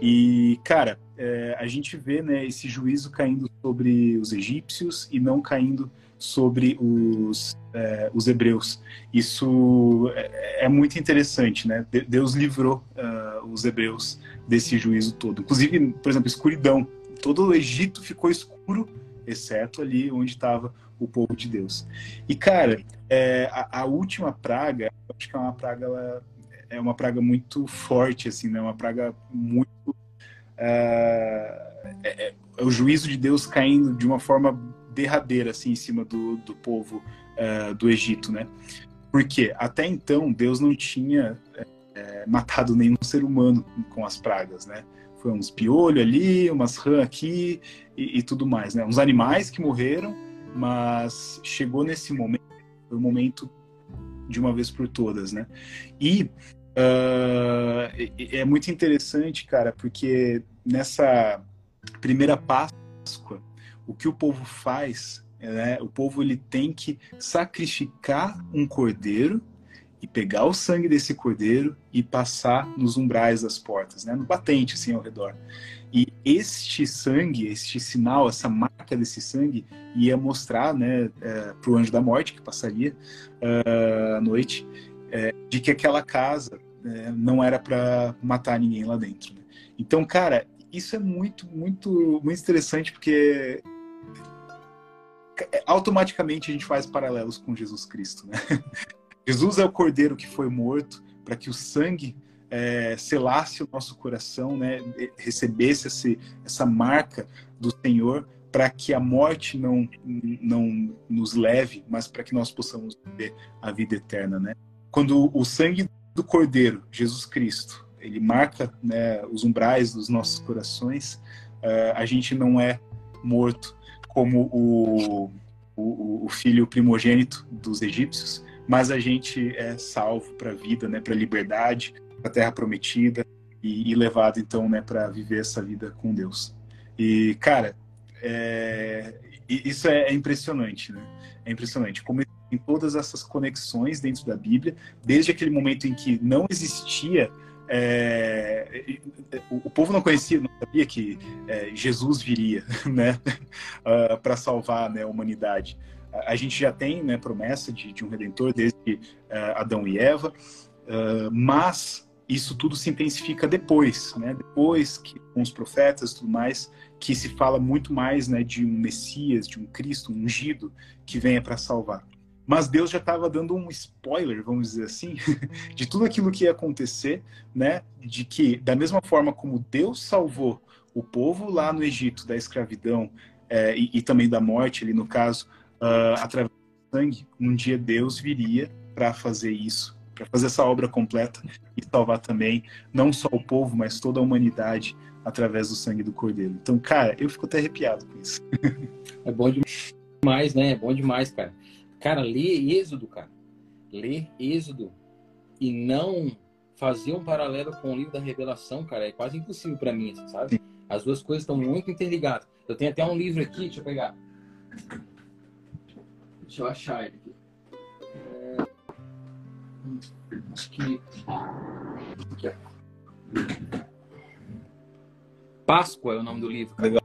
E cara, é, a gente vê, né, esse juízo caindo sobre os egípcios e não caindo sobre os, é, os hebreus. Isso é, é, muito interessante, né? Deus livrou uh, os hebreus desse juízo todo. Inclusive, por exemplo, escuridão. Todo o Egito ficou escuro, exceto ali onde estava o povo de Deus. E, cara, é, a, a, última praga, acho que é uma praga, ela, é uma praga muito forte, assim, né? Uma praga muito... Uh, é, é, o juízo de Deus caindo de uma forma derradeira, assim, em cima do, do povo uh, do Egito, né? Porque até então Deus não tinha é, matado nenhum ser humano com as pragas, né? Foi uns piolho ali, umas rã aqui e, e, tudo mais, né? Uns animais que morreram, mas chegou nesse momento, foi o momento de uma vez por todas, né? E uh, é muito interessante, cara, porque nessa primeira Páscoa, o que o povo faz, né? O povo ele tem que sacrificar um cordeiro e pegar o sangue desse cordeiro e passar nos umbrais das portas, né, no batente assim ao redor. E este sangue, este sinal, essa marca desse sangue ia mostrar, né, é, para o anjo da morte que passaria uh, à noite, é, de que aquela casa é, não era para matar ninguém lá dentro. Né? Então, cara, isso é muito, muito, muito interessante porque automaticamente a gente faz paralelos com Jesus Cristo, né? [LAUGHS] Jesus é o cordeiro que foi morto para que o sangue é, selasse o nosso coração, né? recebesse esse, essa marca do Senhor para que a morte não, não nos leve, mas para que nós possamos ter a vida eterna, né? Quando o sangue do Cordeiro, Jesus Cristo, ele marca né, os umbrais dos nossos corações, uh, a gente não é morto como o, o, o, filho primogênito dos egípcios, mas a gente é salvo para a vida, né, para a liberdade, para a terra prometida e, e levado então né, para viver essa vida com Deus. E cara, é, isso é, é impressionante, né? É impressionante como tem todas essas conexões dentro da Bíblia, desde aquele momento em que não existia é, o, povo não conhecia, não sabia que é, Jesus viria, [LAUGHS] né, uh, [LAUGHS] ah, para salvar né, a humanidade. A gente já tem né, promessa de, de um redentor desde uh, Adão e Eva, uh, mas isso tudo se intensifica depois, né, depois que com os profetas tudo mais, que se fala muito mais né, de um Messias, de um Cristo um ungido que venha para salvar. Mas Deus já estava dando um spoiler, vamos dizer assim, [LAUGHS] de tudo aquilo que ia acontecer, né? De que, da mesma forma como Deus salvou o povo lá no Egito da escravidão é, e, e, também da morte, ali no caso, uh, através do sangue, um dia Deus viria para fazer isso, para fazer essa obra completa e salvar também não só o povo, mas toda a humanidade através do sangue do Cordeiro. Então, cara, eu fico até arrepiado com isso. É bom demais, né? É bom demais, cara. Cara, ler Êxodo, cara. Ler Êxodo e não fazer um paralelo com o livro da Revelação, cara, é quase impossível para mim, assim, sabe? As duas coisas estão muito interligadas. Eu tenho até um livro aqui, deixa eu pegar. Deixa eu achar ele aqui. É... Acho que. Aqui, ó. Páscoa é o nome do livro. Legal.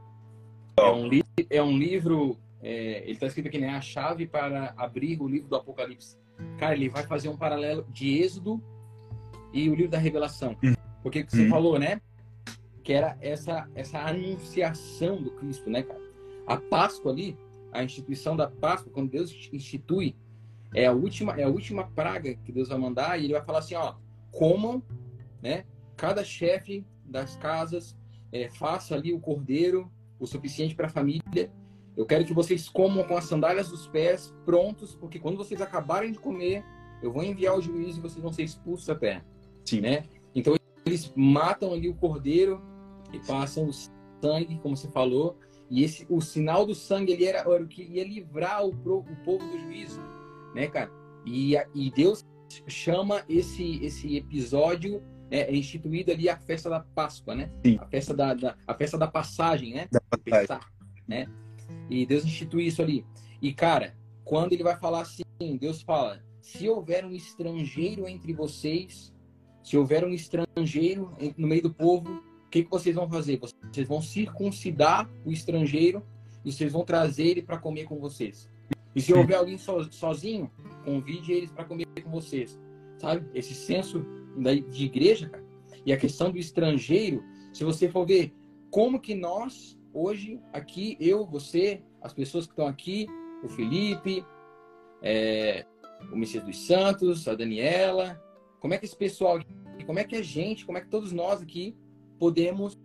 É um, li... é um livro, é... ele está escrito aqui, né? A chave para abrir o livro do Apocalipse. Cara, ele vai fazer um paralelo de Êxodo e o livro da Revelação. Hum. Porque você hum. falou, né? Que era essa, essa anunciação do Cristo, né, cara? A Páscoa ali, a instituição da Páscoa, quando Deus institui, é a última, é a última praga que Deus vai mandar e ele vai falar assim, ó, comam, né? Cada chefe das casas é, faça ali o cordeiro o suficiente para a família. Eu quero que vocês comam com as sandálias dos pés prontos, porque quando vocês acabarem de comer, eu vou enviar o juízo e vocês vão ser expulsos da terra. Sim. Né? Então eles matam ali o cordeiro e passam o sangue, como você falou, e esse o sinal do sangue ele era, era o que ia livrar o, o povo do juízo, né, cara? E, e Deus chama esse esse episódio é, é instituída ali a festa da Páscoa, né? Sim. A festa da, da, a festa da passagem, né? Da passagem. Pensar, né? E Deus institui isso ali. E cara, quando ele vai falar assim, Deus fala: se houver um estrangeiro entre vocês, se houver um estrangeiro no meio do povo, o que, que vocês vão fazer? Vocês vão circuncidar o estrangeiro e vocês vão trazer ele para comer com vocês. E se houver alguém so, sozinho, convide eles para comer com vocês. Sabe? Esse senso de igreja, cara. E a questão do estrangeiro, se você for ver como que nós, hoje, aqui, eu, você, as pessoas que estão aqui, o Felipe, é, o Messias dos Santos, a Daniela, como é que esse pessoal, como é que a gente, como é que todos nós aqui podemos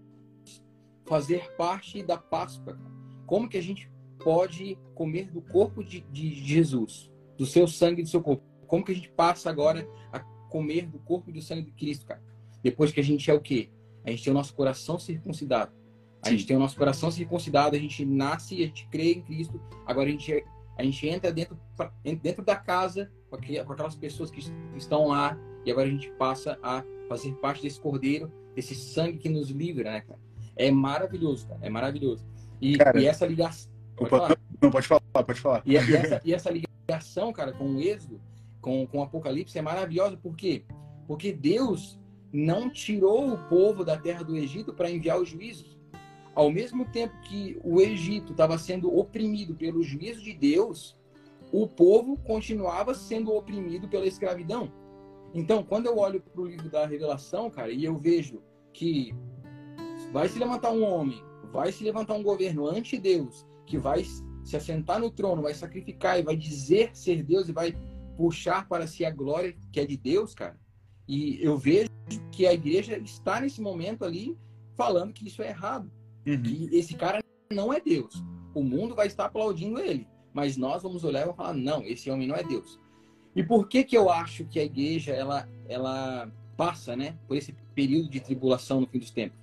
fazer parte da Páscoa? Como que a gente pode comer do corpo de, de Jesus, do seu sangue e do seu corpo? Como que a gente passa agora a comer do corpo e do sangue de Cristo, cara. Depois que a gente é o quê? A gente tem o nosso coração circuncidado. A gente tem o nosso coração circuncidado, a gente nasce e a gente crê em Cristo. Agora a gente, a gente entra dentro, dentro da casa com aquelas pessoas que estão lá e agora a gente passa a fazer parte desse cordeiro, desse sangue que nos livra, né, cara? É maravilhoso, cara. É maravilhoso. E, cara, e essa ligação. Pode Opa, não, pode falar, pode falar. E, e, essa, e essa ligação, cara, com o êxodo, com, com o Apocalipse é maravilhosa, por quê? Porque Deus não tirou o povo da terra do Egito para enviar os juízos. Ao mesmo tempo que o Egito estava sendo oprimido pelo juízo de Deus, o povo continuava sendo oprimido pela escravidão. Então, quando eu olho para o livro da Revelação, cara, e eu vejo que vai se levantar um homem, vai se levantar um governo anti-Deus, que vai se assentar no trono, vai sacrificar e vai dizer ser Deus e vai puxar para si a glória que é de Deus, cara. E eu vejo que a igreja está nesse momento ali falando que isso é errado. Uhum. Que esse cara não é Deus. O mundo vai estar aplaudindo ele, mas nós vamos olhar e vamos falar: não, esse homem não é Deus. E por que que eu acho que a igreja ela ela passa, né, por esse período de tribulação no fim dos tempos?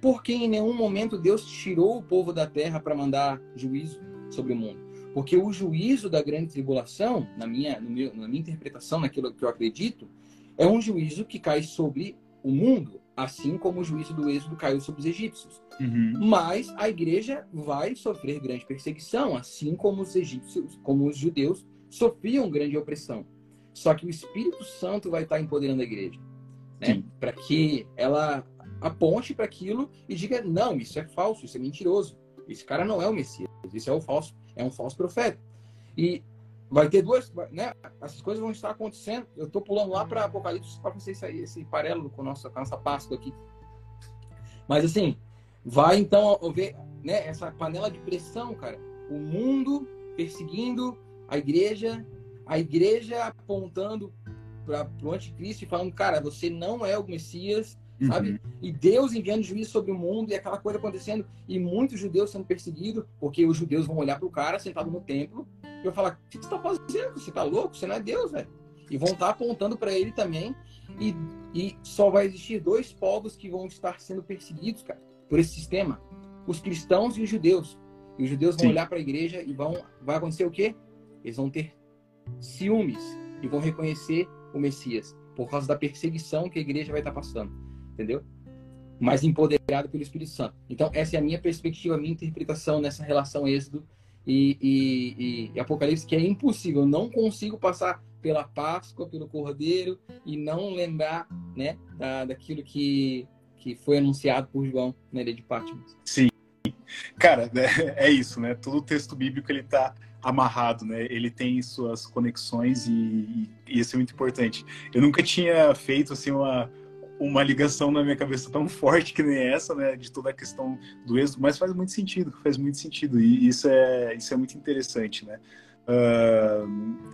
Porque em nenhum momento Deus tirou o povo da terra para mandar juízo sobre o mundo. Porque o juízo da grande tribulação, na minha, meu, na minha interpretação, naquilo que eu acredito, é um juízo que cai sobre o mundo, assim como o juízo do êxodo caiu sobre os egípcios. Uhum. Mas a igreja vai sofrer grande perseguição, assim como os egípcios, como os judeus sofriam grande opressão. Só que o Espírito Santo vai estar empoderando a igreja, né? Para que ela aponte para aquilo e diga: não, isso é falso, isso é mentiroso. Esse cara não é o Messias, isso é o falso, é um falso profeta. E vai ter duas, né? Essas coisas vão estar acontecendo. Eu estou pulando lá para Apocalipse para vocês sair esse paralelo com, nossa, com a nossa Páscoa aqui. Mas assim, vai então ver né, essa panela de pressão, cara. O mundo perseguindo a igreja, a igreja apontando para o anticristo e falando, cara, você não é o Messias, sabe? Uhum. E Deus enviando juízo sobre o mundo e aquela coisa acontecendo e muitos judeus sendo perseguidos, porque os judeus vão olhar para o cara sentado no templo e vão falar: O que você está fazendo? Você está louco? Você não é Deus, velho. E vão estar tá apontando para ele também. E, e só vai existir dois povos que vão estar sendo perseguidos, cara, por esse sistema: os cristãos e os judeus. E os judeus vão Sim. olhar para a igreja e vão. Vai acontecer o quê? Eles vão ter ciúmes e vão reconhecer o Messias por causa da perseguição que a igreja vai estar tá passando entendeu? Mas empoderado pelo Espírito Santo. Então, essa é a minha perspectiva, a minha interpretação nessa relação Êxodo e, e, e Apocalipse, que é impossível. Eu não consigo passar pela Páscoa, pelo Cordeiro e não lembrar né, da, daquilo que, que foi anunciado por João na ilha de Patmos. Sim. Cara, é, [LAUGHS] é isso, né? Todo o texto bíblico ele está amarrado, né? Ele tem suas conexões e, e, isso é muito importante. Eu nunca tinha feito assim uma uma ligação na minha cabeça tão forte que nem essa, né, de toda a questão do êxodo, mas faz muito sentido, faz muito sentido e isso é isso é muito interessante, né? Uh,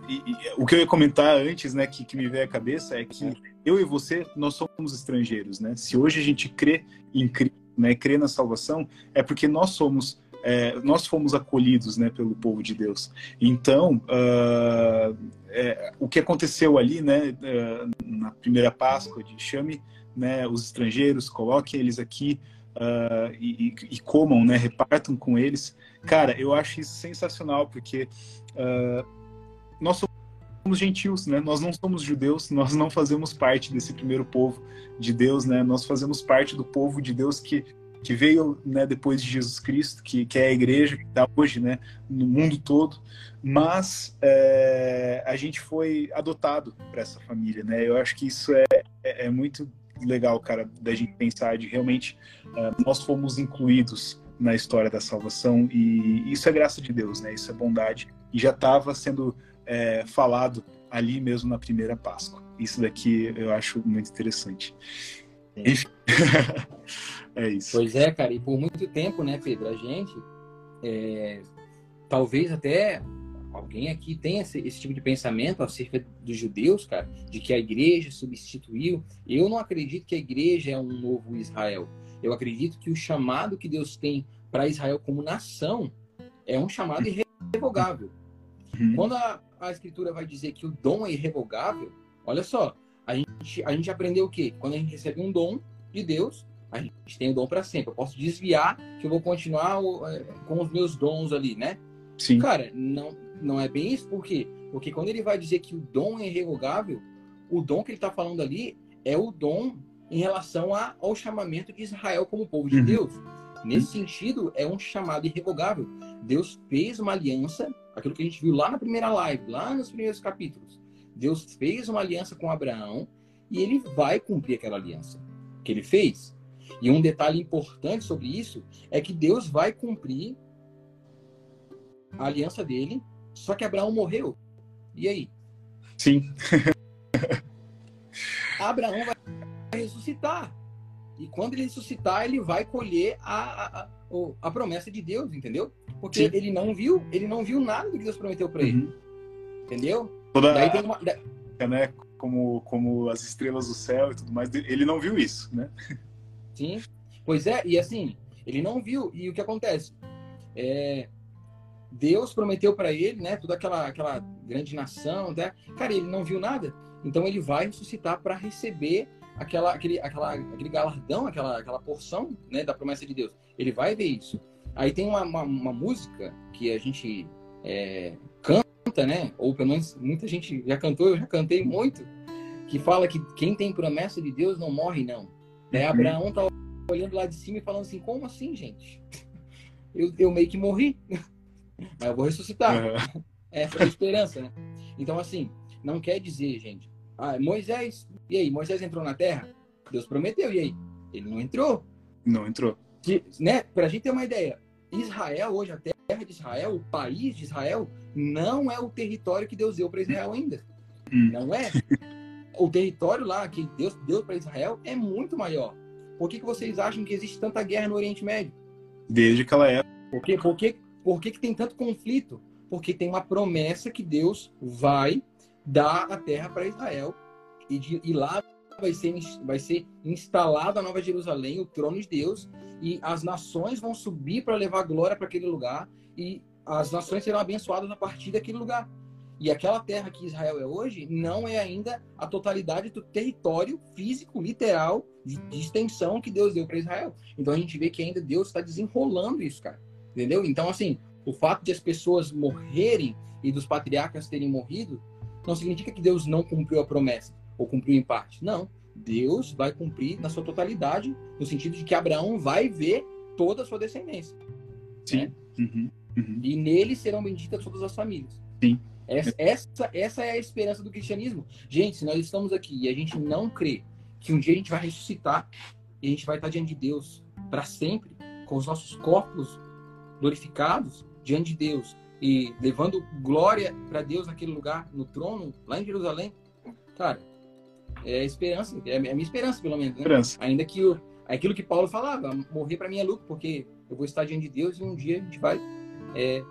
e, e, o que eu ia comentar antes, né, que, que me veio à cabeça é que eu e você nós somos estrangeiros, né? Se hoje a gente crê em Cristo, né, crê na salvação, é porque nós somos é, nós fomos acolhidos né, pelo povo de Deus. Então, uh, é, o que aconteceu ali né, uh, na primeira Páscoa de chame né, os estrangeiros, coloquem eles aqui uh, e, e, comam, né, repartam com eles. Cara, eu acho isso sensacional, porque uh, nós somos gentios, né? Nós não somos judeus, nós não fazemos parte desse primeiro povo de Deus, né? Nós fazemos parte do povo de Deus que que veio né, depois de Jesus Cristo, que, que é a igreja que está hoje né, no mundo todo, mas é, a gente foi adotado para essa família. Né? Eu acho que isso é, é, é muito legal, cara, da gente pensar de realmente uh, nós fomos incluídos na história da salvação e isso é graça de Deus, né? Isso é bondade e já estava sendo é, falado ali mesmo na primeira Páscoa. Isso daqui eu acho muito interessante. Enfim, [LAUGHS] é isso. Pois é, cara, e por muito tempo, né, Pedro, a gente, é, talvez até alguém aqui tenha esse, esse, tipo de pensamento acerca dos judeus, cara, de que a igreja substituiu. Eu não acredito que a igreja é um novo Israel. Eu acredito que o chamado que Deus tem para Israel como nação é um chamado irrevogável. Uhum. Quando a, a escritura vai dizer que o dom é irrevogável, olha só, a gente, a gente aprendeu o quê? Quando a gente recebe um dom de Deus, a gente tem o dom para sempre. Eu posso desviar que eu vou continuar é, com os meus dons ali, né? Sim. Cara, não, não é bem isso, por quê? Porque quando ele vai dizer que o dom é irrevogável, o dom que ele está falando ali é o dom em relação ao chamamento de Israel como povo de uhum. Deus. Nesse sentido, é um chamado irrevogável. Deus fez uma aliança, aquilo que a gente viu lá na primeira live, lá nos primeiros capítulos. Deus fez uma aliança com Abraão e ele vai cumprir aquela aliança que ele fez. E um detalhe importante sobre isso é que Deus vai cumprir a aliança dele só que Abraão morreu. E aí? Sim. [LAUGHS] Abraão vai ressuscitar. E quando ele ressuscitar, ele vai colher a, a, a promessa de Deus, entendeu? Porque Sim. ele não viu, ele não viu nada do que Deus prometeu para ele. Uhum. Entendeu? Toda Daí tem uma... né? Como, como as estrelas do céu e tudo mais, ele não viu isso, né? Sim. Pois é, e assim, ele não viu. E o que acontece? é, Deus prometeu para ele, né, toda aquela, aquela grande nação, né? cara, ele não viu nada, então ele vai ressuscitar para receber aquela, aquele, aquela, aquele galardão, aquela, aquela porção né, da promessa de Deus. Ele vai ver isso. Aí tem uma, uma, uma música que a gente é, canta, né? Ou pelo menos muita gente já cantou, eu já cantei muito, que fala que quem tem promessa de Deus não morre, não. Né? Uhum. Abraão tá olhando lá de cima e falando assim, como assim, gente? Eu, eu meio que morri, mas eu vou ressuscitar. Uhum. Essa é a esperança, né? Então, assim, não quer dizer, gente, ah, Moisés, e aí? Moisés entrou na terra? Deus prometeu, e aí? Ele não entrou. Não entrou. Que, né? Pra gente ter uma ideia, Israel, hoje, a terra de Israel, o país de Israel, não é o território que Deus deu para Israel ainda. Hum. Não é. O território lá que Deus deu para Israel é muito maior. Por que, que vocês acham que existe tanta guerra no Oriente Médio? Desde aquela época. Por, quê? Por, que, que tem tanto conflito? Porque tem uma promessa que Deus vai dar a terra para Israel e, de, e lá vai ser, vai ser instalada a Nova Jerusalém, o trono de Deus, e as nações vão subir para levar glória para aquele lugar, e as nações serão abençoadas a partir daquele lugar. E aquela terra que Israel é hoje não é ainda a totalidade do território físico, literal, de, de extensão que Deus deu para Israel. Então a gente vê que ainda Deus está desenrolando isso, cara. Entendeu? Então, assim, o fato de as pessoas morrerem e dos patriarcas terem morrido não significa que Deus não cumpriu a promessa ou cumpriu em parte. Não. Deus vai cumprir na sua totalidade, no sentido de que Abraão vai ver toda a sua descendência. Sim. Né? Uhum. Uhum. E nele serão benditas todas as famílias. Sim. Essa, essa, essa é a esperança do cristianismo. Gente, se nós estamos aqui e a gente não crê que um dia a gente vai ressuscitar e a gente vai estar diante de Deus para sempre, com os nossos corpos glorificados diante de Deus, e levando glória para Deus naquele lugar, no trono, lá em Jerusalém, cara, é esperança, é a minha esperança, pelo menos. Né? Esperança. Ainda que aquilo que Paulo falava, morrer para mim é lucro, porque eu vou estar diante de Deus e um dia a gente vai é,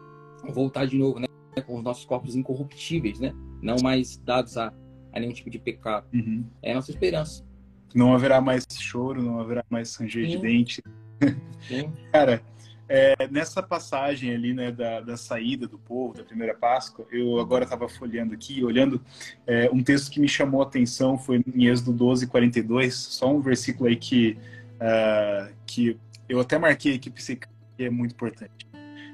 voltar de novo, né? Com os nossos corpos incorruptíveis, né? Não mais dados a, a nenhum tipo de pecado. Uhum. É a nossa esperança. Não haverá mais choro, não haverá mais ranger de dente. Sim. [LAUGHS] Cara, é, nessa passagem ali, né, da, da, saída do povo, da primeira Páscoa, eu agora estava folheando aqui, olhando é, um texto que me chamou a atenção, foi em Êxodo 12, 42, só um versículo aí que, uh, que eu até marquei que é muito importante,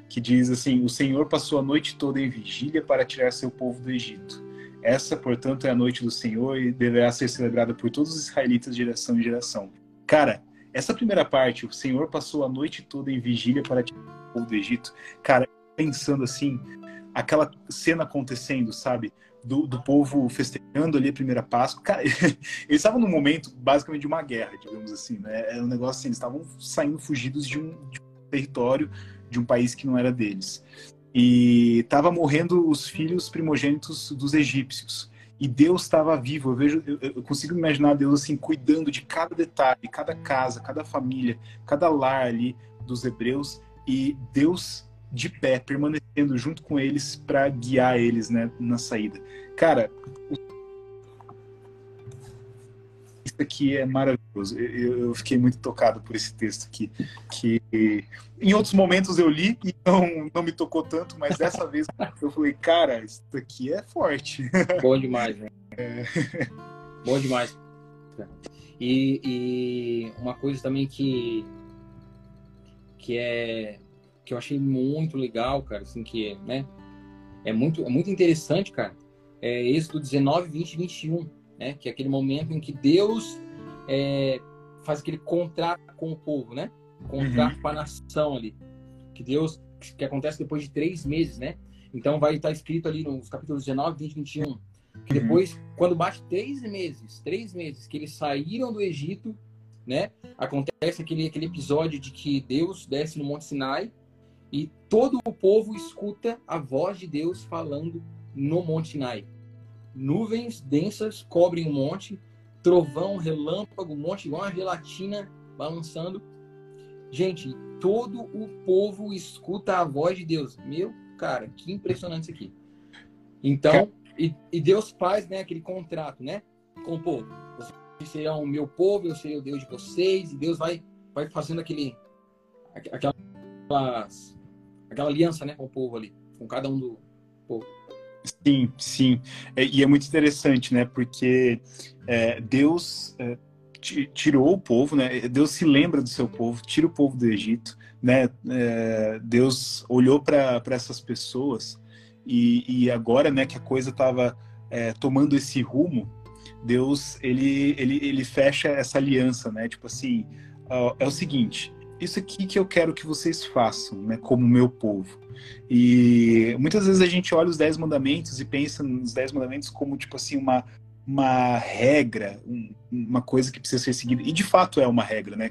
que diz assim, o Senhor passou a noite toda em vigília para tirar seu povo do Egito. Essa, portanto, é a noite do Senhor e deverá ser celebrada por todos os israelitas de geração em geração. Cara, essa primeira parte, o Senhor passou a noite toda em vigília para tirar o povo do Egito. Cara, pensando assim, aquela cena acontecendo, sabe? Do, do povo festejando ali a primeira Páscoa. Cara, [LAUGHS] eles estavam num momento basicamente de uma guerra, digamos assim, né? Era um negócio assim, eles estavam saindo fugidos de um, de um território, de um país que não era deles. E estava morrendo os filhos primogênitos dos egípcios e Deus estava vivo. Eu vejo, eu, consigo imaginar Deus assim cuidando de cada detalhe, cada casa, cada família, cada lar ali dos hebreus e Deus de pé permanecendo junto com eles para guiar eles, né, na saída. Cara, isso aqui é maravilhoso. Eu, fiquei muito tocado por esse texto aqui, que em outros momentos eu li e não, não me tocou tanto, mas dessa vez eu falei, cara, isso aqui é forte. [LAUGHS] Bom demais, né? É. [LAUGHS] Bom demais. E, e uma coisa também que que é que eu achei muito legal, cara, assim que, né? É muito é muito interessante, cara. É Êxodo 19, 20 21 né? Que é aquele momento em que Deus é, faz aquele contrato com o povo, né? Contrato uhum. com a nação ali. Que Deus, que acontece depois de três meses, né? Então vai estar escrito ali nos capítulos 19, 20, 21, que uhum. depois, uhum. quando bate três meses, três meses que eles saíram do Egito, né? Acontece aquele, aquele episódio de que Deus desce no Monte Sinai e todo o povo escuta a voz de Deus falando no Monte Sinai nuvens densas cobrem um monte, trovão, relâmpago, um monte igual uma gelatina balançando. Gente, todo o povo escuta a voz de Deus. Meu, cara, que impressionante isso aqui. Então, e, e Deus faz né, aquele contrato né, com o povo. Vocês serão o meu povo, eu serei o Deus de vocês. E Deus vai, vai fazendo aquele, aquelas, aquela aliança, né, com o povo ali, com cada um do povo. Sim, sim. É, e é muito interessante, né? Porque é, Deus é, tirou o povo, né? Deus se lembra do seu povo, tira o povo do Egito, né? É, Deus olhou para essas pessoas e, e, agora, né, que a coisa estava é, tomando esse rumo, Deus ele, ele, ele fecha essa aliança, né? Tipo assim, é o seguinte, isso aqui que eu quero que vocês façam, né, como meu povo. E muitas vezes a gente olha os dez mandamentos e pensa nos dez mandamentos como tipo assim uma uma regra, um, uma coisa que precisa ser seguida. E de fato é uma regra, né?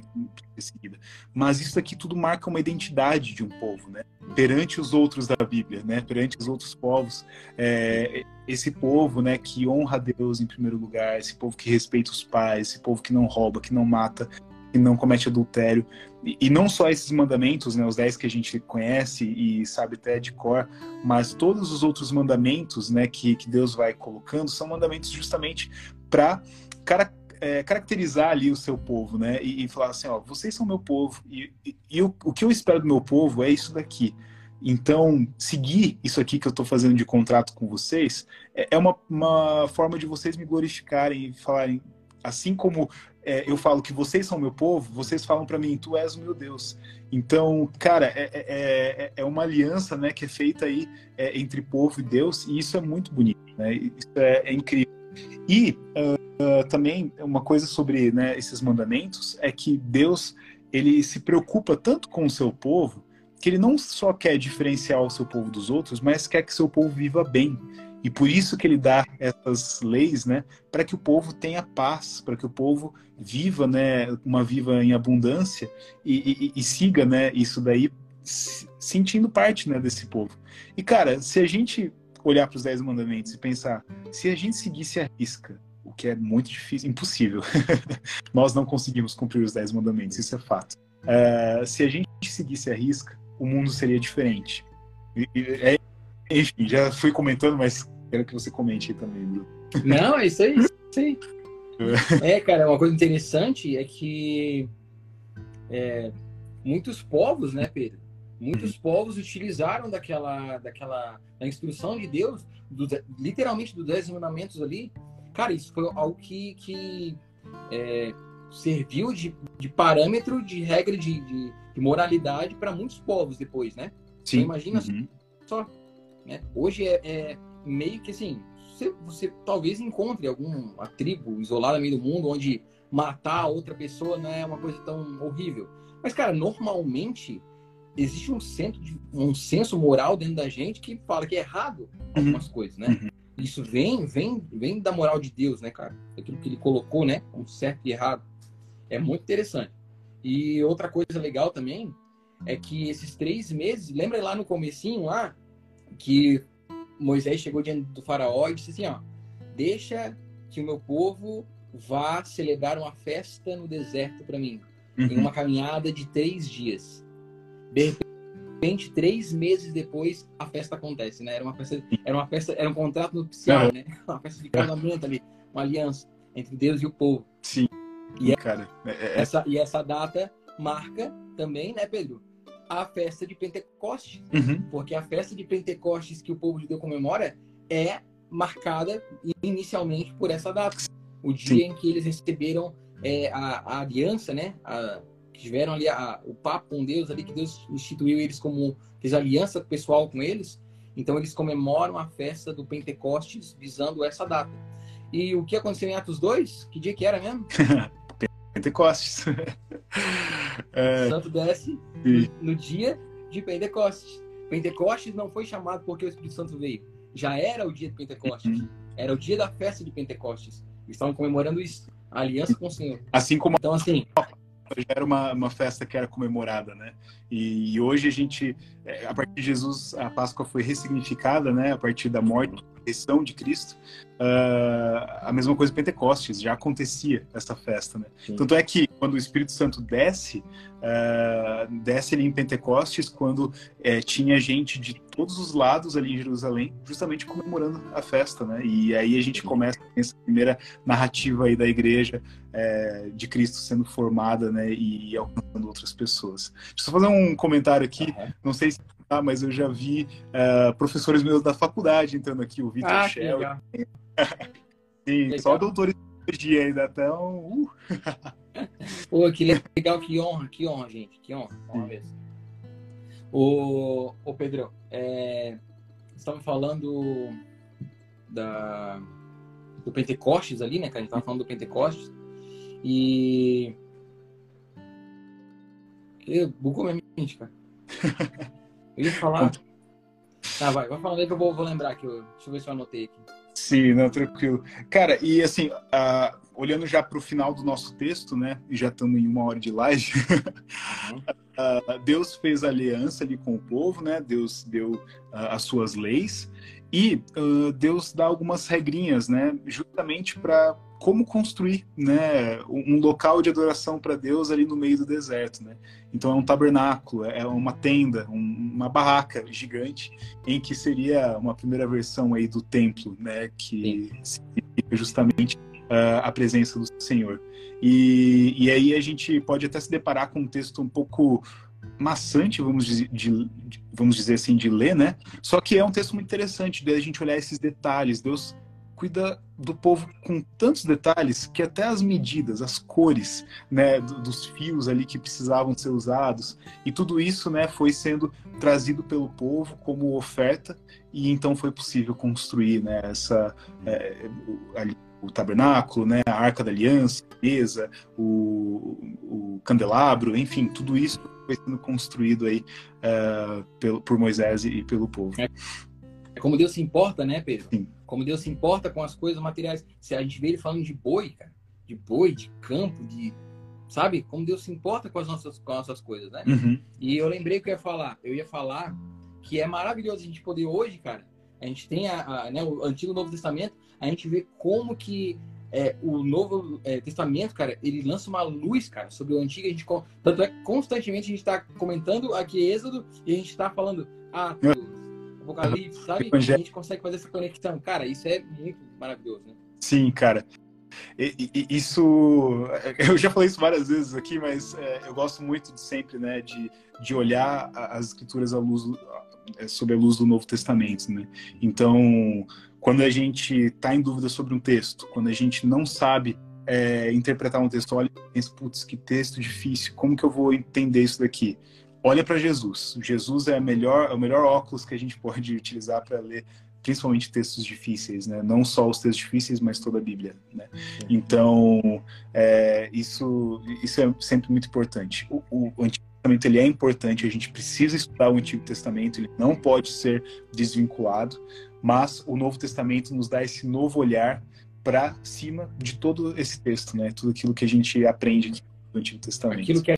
seguida. Mas isso aqui tudo marca uma identidade de um povo, né? Perante os outros da Bíblia, né? Perante os outros povos, é, esse povo, né? Que honra a Deus em primeiro lugar, esse povo que respeita os pais, esse povo que não rouba, que não mata, que não comete adultério. E, não só esses mandamentos, né, os dez que a gente conhece e sabe até de cor, mas todos os outros mandamentos né, que, que Deus vai colocando são mandamentos justamente para é, caracterizar ali o seu povo, né? E, e, falar assim, ó, vocês são meu povo e, e, e o, o que eu espero do meu povo é isso daqui. Então, seguir isso aqui que eu estou fazendo de contrato com vocês é, é uma, uma forma de vocês me glorificarem e falarem, assim como é, eu falo que vocês são meu povo, vocês falam para mim, tu és o meu Deus. Então, cara, é, é, é, é uma aliança né, que é feita aí é, entre povo e Deus, e isso é muito bonito, né? Isso é, é incrível. E uh, uh, também uma coisa sobre né, esses mandamentos é que Deus ele se preocupa tanto com o seu povo que ele não só quer diferenciar o seu povo dos outros, mas quer que seu povo viva bem. E por isso que ele dá essas leis, né, para que o povo tenha paz, para que o povo viva, né, uma viva em abundância e, e, e siga, né, isso daí sentindo parte, né, desse povo. E cara, se a gente olhar para os dez mandamentos e pensar, se a gente seguisse a risca, o que é muito difícil, impossível, [LAUGHS] nós não conseguimos cumprir os dez mandamentos, isso é fato. Uh, se a gente seguisse a risca, o mundo seria diferente. É enfim, já fui comentando, mas quero que você comente aí também, Bruno. Não, é isso aí, isso aí. É, cara, uma coisa interessante é que é, muitos povos, né, Pedro? Muitos uhum. povos utilizaram daquela, daquela da instrução de Deus, do, literalmente dos dez mandamentos ali. Cara, isso foi algo que, que é, serviu de, de parâmetro, de regra de, de, de moralidade para muitos povos depois, né? Sim. Então, imagina uhum. só né? Hoje é, é, meio que assim, você, você, talvez encontre alguma tribo isolada no meio do mundo onde matar outra pessoa não é uma coisa tão horrível. Mas, cara, normalmente existe um, centro de, um senso moral dentro da gente que fala que é errado algumas uhum. coisas, né? Uhum. Isso vem, vem, vem da moral de Deus, né, cara? Aquilo que ele colocou, né? Como certo e errado. É muito interessante. E outra coisa legal também é que esses três meses, lembra lá no comecinho lá, que Moisés chegou diante do faraó e disse assim, ó, deixa que o meu povo vá celebrar uma festa no deserto para mim, uhum. em uma caminhada de três dias. De repente, três meses depois, a festa acontece, né? Era uma festa, era uma festa, era um contrato nupcial, uhum. né? [LAUGHS] Uma festa de casamento ali, uma aliança entre Deus e o povo. Sim. E cara, é, é... essa e essa data marca também, né, Pedro? A festa de Pentecostes. Uhum. Porque a festa de Pentecostes que o povo judeu comemora é marcada inicialmente por essa data. O dia Sim. em que eles receberam é, a, a, aliança, né? A, que tiveram ali a, o papo com Deus ali, que Deus instituiu eles como fez aliança pessoal com eles. Então eles comemoram a festa do Pentecostes visando essa data. E o que aconteceu em Atos 2? Que dia que era mesmo? [LAUGHS] Pentecostes. [LAUGHS] é... O santo desce no, no dia de Pentecostes. Pentecostes não foi chamado porque o Espírito Santo veio. Já era o dia de Pentecostes. Uhum. Era o dia da festa de Pentecostes. Eles estavam comemorando isso. A aliança com o Senhor. Assim como então, assim, já era uma, uma festa que era comemorada, né? E, e, hoje a gente, é, a partir de Jesus, a Páscoa foi ressignificada, né? A partir da morte ressurreição de Cristo, uh, a mesma coisa em Pentecostes, já acontecia essa festa, né? Sim. Tanto é que quando o Espírito Santo desce, uh, desce ali em Pentecostes, quando uh, tinha gente de todos os lados ali em Jerusalém, justamente comemorando a festa, né? E aí a gente começa essa primeira narrativa aí da igreja é, de Cristo sendo formada, né? E, alcançando outras pessoas. Deixa eu fazer um comentário aqui, não sei se tá? Mas eu já vi uh, professores meus da faculdade entrando aqui, o Vitor Ah, legal. [LAUGHS] Sim, Legal. só doutores em teologia ainda, então. Uh, [LAUGHS] Pô, que legal, que honra, que honra, gente, que honra. Honra mesmo. Ô, ô Pedro, é, estava falando da, do Pentecostes ali, né, cara? A gente estava falando do Pentecostes. E. E bugou minha mente, cara. [LAUGHS] Eu ia falar. Tá, vai, vai falando aí que eu vou, vou lembrar aqui. eu- Deixa eu ver se eu anotei aqui. Sim, não, tranquilo. Cara, e assim, ah, olhando já para o final do nosso texto, né? E já estamos em uma hora de live, [LAUGHS] Uhum. ah, Deus fez aliança ali com o povo, né? Deus deu ah, as suas leis e ah, Deus dá algumas regrinhas, né? Justamente para como construir, né? Um local de adoração para Deus ali no meio do deserto, né? Então é um tabernáculo, é uma tenda, um- uma barraca gigante em que seria uma primeira versão aí do templo, né? Que significa justamente ah, a presença do Senhor. E, e aí a gente pode até se deparar com um texto um pouco maçante, vamos dizer, de, vamos dizer assim, de ler, né? Só que é um texto muito interessante de a gente olhar esses detalhes. Deus cuida do povo com tantos detalhes que até as medidas, as cores, né, do- dos fios ali que precisavam ser usados e tudo isso, né, foi sendo trazido pelo povo como oferta e então foi possível construir, né, essa é, ali, o tabernáculo, né, a arca da aliança, a mesa, o, o candelabro, enfim, tudo isso foi sendo construído aí é, pelo, por Moisés e pelo povo. É como Deus se importa, né, Pedro? Sim. Como Deus se importa com as coisas materiais. Se a gente vê ele falando de boi, cara, de boi, de campo, de. Sabe? Como Deus se importa com as nossas, com as nossas coisas, né? Uhum. E eu lembrei que eu ia falar. Eu ia falar que é maravilhoso a gente poder hoje, cara. A gente tem a, a, né, o Antigo e o Novo Testamento, a gente vê como que é, o Novo é, Testamento, cara, ele lança uma luz, cara, sobre o Antigo. A gente, tanto é que constantemente a gente está comentando aqui Êxodo e a gente está falando Atos, Apocalipse, sabe? A gente consegue fazer essa conexão. Cara, isso é muito maravilhoso, né? Sim, cara. E- e- isso, [LAUGHS] eu já falei isso várias vezes aqui, mas é, eu gosto muito de sempre, né, de, de olhar as escrituras à luz, é, sob a luz do Novo Testamento, né? Então, quando a gente está em dúvida sobre um texto, quando a gente não sabe é, interpretar um texto, olha, pensa, putz, que texto difícil, como que eu vou entender isso daqui? Olha para Jesus. Jesus é a melhor, é o melhor óculos que a gente [LAUGHS] pode utilizar para ler principalmente textos difíceis, né? Não só os textos difíceis, mas toda a Bíblia, né? Então, é, isso, isso é sempre muito importante. O, o Antigo Testamento ele é importante, a gente precisa estudar o Antigo Testamento, ele não pode ser desvinculado, mas o Novo Testamento nos dá esse novo olhar para cima de todo esse texto, né? Tudo aquilo que a gente aprende no Antigo Testamento. Aquilo que é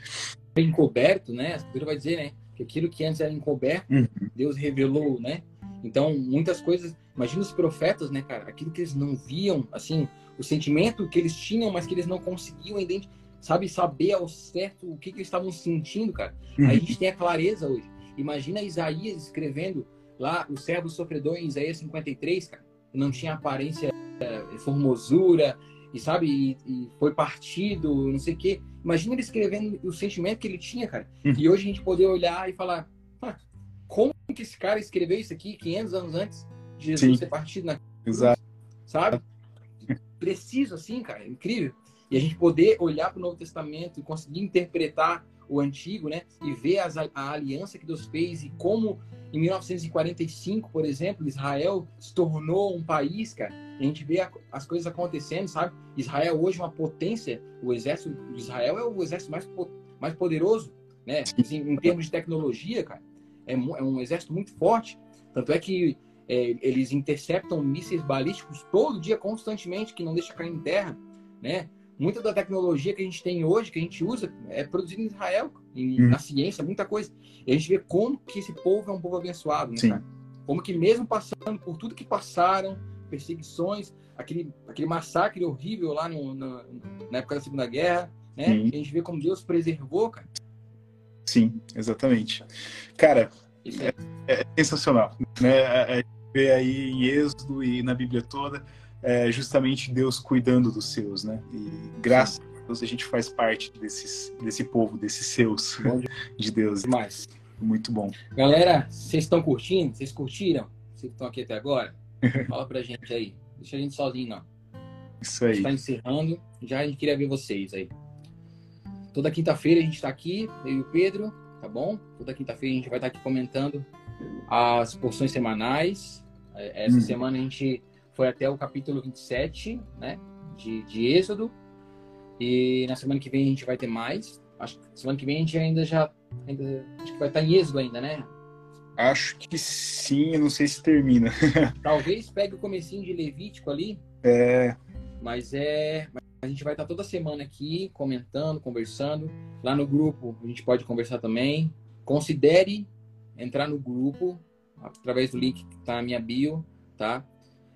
encoberto, né? A Escritura vai dizer, né? Que aquilo que antes era encoberto, Uhum. Deus revelou, né? Então, muitas coisas. Imagina os profetas, né, cara? Aquilo que eles não viam, assim, o sentimento que eles tinham, mas que eles não conseguiam identificar, sabe, saber ao certo o que, que eles estavam sentindo, cara. Uhum. Aí a gente tem a clareza hoje. Imagina Isaías escrevendo lá o servo sofredor em Isaías 53, cara. Não tinha aparência, eh, formosura, e sabe, e, e foi partido, não sei o quê. Imagina ele escrevendo o sentimento que ele tinha, cara. Uhum. E hoje a gente poder olhar e falar, "Ah, como que esse cara escreveu isso aqui 500 anos antes de Jesus Sim. ser partido na Exato. sabe? Preciso assim, cara, incrível. E a gente poder olhar para o Novo Testamento e conseguir interpretar o Antigo, né? E ver as, a aliança que Deus fez e como em 1945, por exemplo, Israel se tornou um país, cara. A gente vê a- as coisas acontecendo, sabe? Israel hoje é uma potência. O exército de Israel é o exército mais, mais poderoso, né? Em termos de tecnologia, cara. É, é um exército muito forte. Tanto é que é, eles interceptam mísseis balísticos todo dia, constantemente, que não deixa cair em terra, né? Muita da tecnologia que a gente tem hoje, que a gente usa, é produzida em Israel, em- Uhum. na ciência, muita coisa. E a gente vê como que esse povo é um povo abençoado, né, Sim. cara? Como que mesmo passando por tudo que passaram, perseguições, aquele, aquele massacre horrível lá no, no- na época da Segunda Guerra, né? A gente vê como Deus preservou, cara. Sim, exatamente. Cara, é é sensacional, né? Gente vê aí em Êxodo e na Bíblia toda, é, justamente Deus cuidando dos seus, né? E graças a Deus a gente faz parte desses, desse povo, desses seus bom de Deus. demais. Muito bom. Galera, vocês estão curtindo? Vocês curtiram? Vocês que estão aqui até agora? [LAUGHS] Fala pra gente aí. Deixa a gente sozinho, não. Isso aí. A gente tá encerrando. Já a gente queria ver vocês aí. Toda quinta-feira a gente está aqui, eu e o Pedro, tá bom? Toda quinta-feira a gente vai estar tá aqui comentando as porções semanais. É, essa hum. semana a gente foi até o capítulo 27, né? De, de Êxodo. E na semana que vem a gente vai ter mais. Acho que semana que vem a gente ainda já. Ainda, acho que vai estar em Êxodo ainda, né? Acho que sim, eu não sei se termina. [LAUGHS] Talvez pegue o comecinho de Levítico ali. É. Mas é. A gente vai estar toda semana aqui comentando, conversando. Lá no grupo a gente pode conversar também. Considere entrar no grupo através do link que está na minha bio, tá?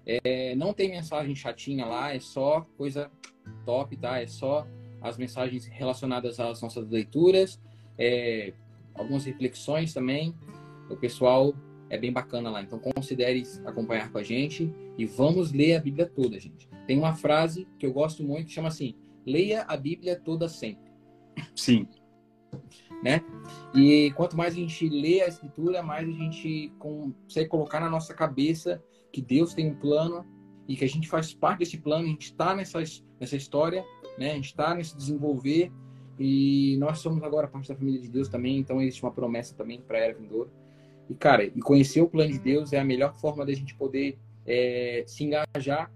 É, não tem mensagem chatinha lá, é só coisa top, tá? É só as mensagens relacionadas às nossas leituras, é, algumas reflexões também. O pessoal é bem bacana lá. Então considere acompanhar com a gente e vamos ler a Bíblia toda, gente. Tem uma frase que eu gosto muito que chama assim: leia a Bíblia toda sempre. Sim. Né? E quanto mais a gente lê a Escritura, mais a gente consegue colocar na nossa cabeça que Deus tem um plano e que a gente faz parte desse plano, a gente está nessa, nessa história, né? a gente está nesse desenvolver e nós somos agora parte da família de Deus também, então existe uma promessa também para a era vindoura. E, cara, e conhecer o plano de Deus é a melhor forma da gente poder é, se engajar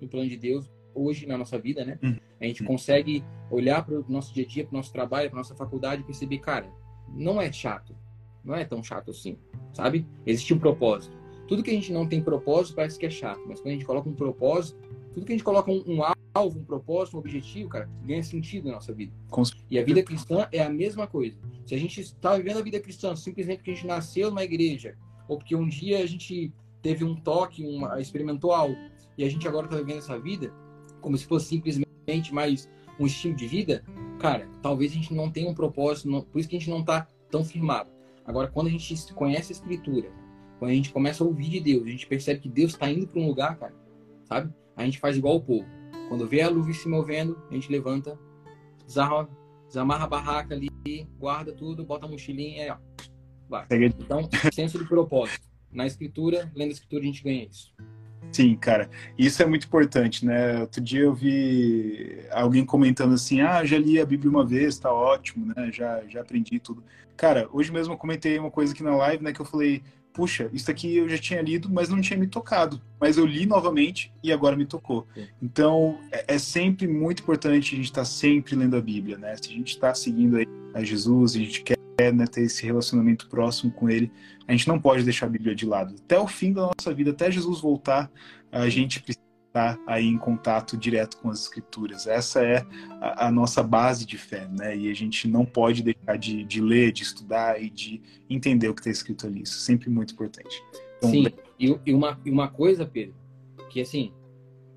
no plano de Deus hoje na nossa vida, né? Uhum. A gente consegue olhar para o nosso dia a dia, para o nosso trabalho, para nossa faculdade e perceber, cara, não é chato. Não é tão chato assim, sabe? Existe um propósito. Tudo que a gente não tem propósito parece que é chato, mas quando a gente coloca um propósito, tudo que a gente coloca um, um alvo, um propósito, um objetivo, cara, ganha sentido na nossa vida. E a vida cristã é a mesma coisa. Se a gente está vivendo a vida cristã simplesmente porque a gente nasceu numa igreja, ou porque um dia a gente teve um toque, uma, experimentou algo, e a gente agora está vivendo essa vida como se fosse simplesmente mais um estilo de vida, cara, talvez a gente não tenha um propósito, não, por isso que a gente não está tão firmado. Agora, quando a gente conhece a Escritura, quando a gente começa a ouvir de Deus, a gente percebe que Deus está indo para um lugar, cara, sabe? A gente faz igual o povo. Quando vê a luz se movendo, a gente levanta, desarma, desamarra a barraca ali, guarda tudo, bota a mochilinha e ó, vai. Então, senso de propósito. Na escritura, lendo a escritura, a gente ganha isso. Sim, cara, isso é muito importante, né? Outro dia eu vi alguém comentando assim: ah, já li a Bíblia uma vez, tá ótimo, né? Já, já aprendi tudo. Cara, hoje mesmo eu comentei uma coisa aqui na live, né? Que eu falei: puxa, isso aqui eu já tinha lido, mas não tinha me tocado. Mas eu li novamente e agora me tocou. Então, é, é sempre muito importante a gente estar tá sempre lendo a Bíblia, né? Se a gente está seguindo aí a Jesus, a gente quer né, ter esse relacionamento próximo com Ele, a gente não pode deixar a Bíblia de lado. Até o fim da nossa vida, até Jesus voltar, a gente precisa estar aí em contato direto com as Escrituras. Essa é a, a nossa base de fé, né? E a gente não pode deixar de, de ler, de estudar e de entender o que está escrito ali. Isso é sempre muito importante. Então, Sim, e, e, uma, e uma coisa, Pedro, que assim,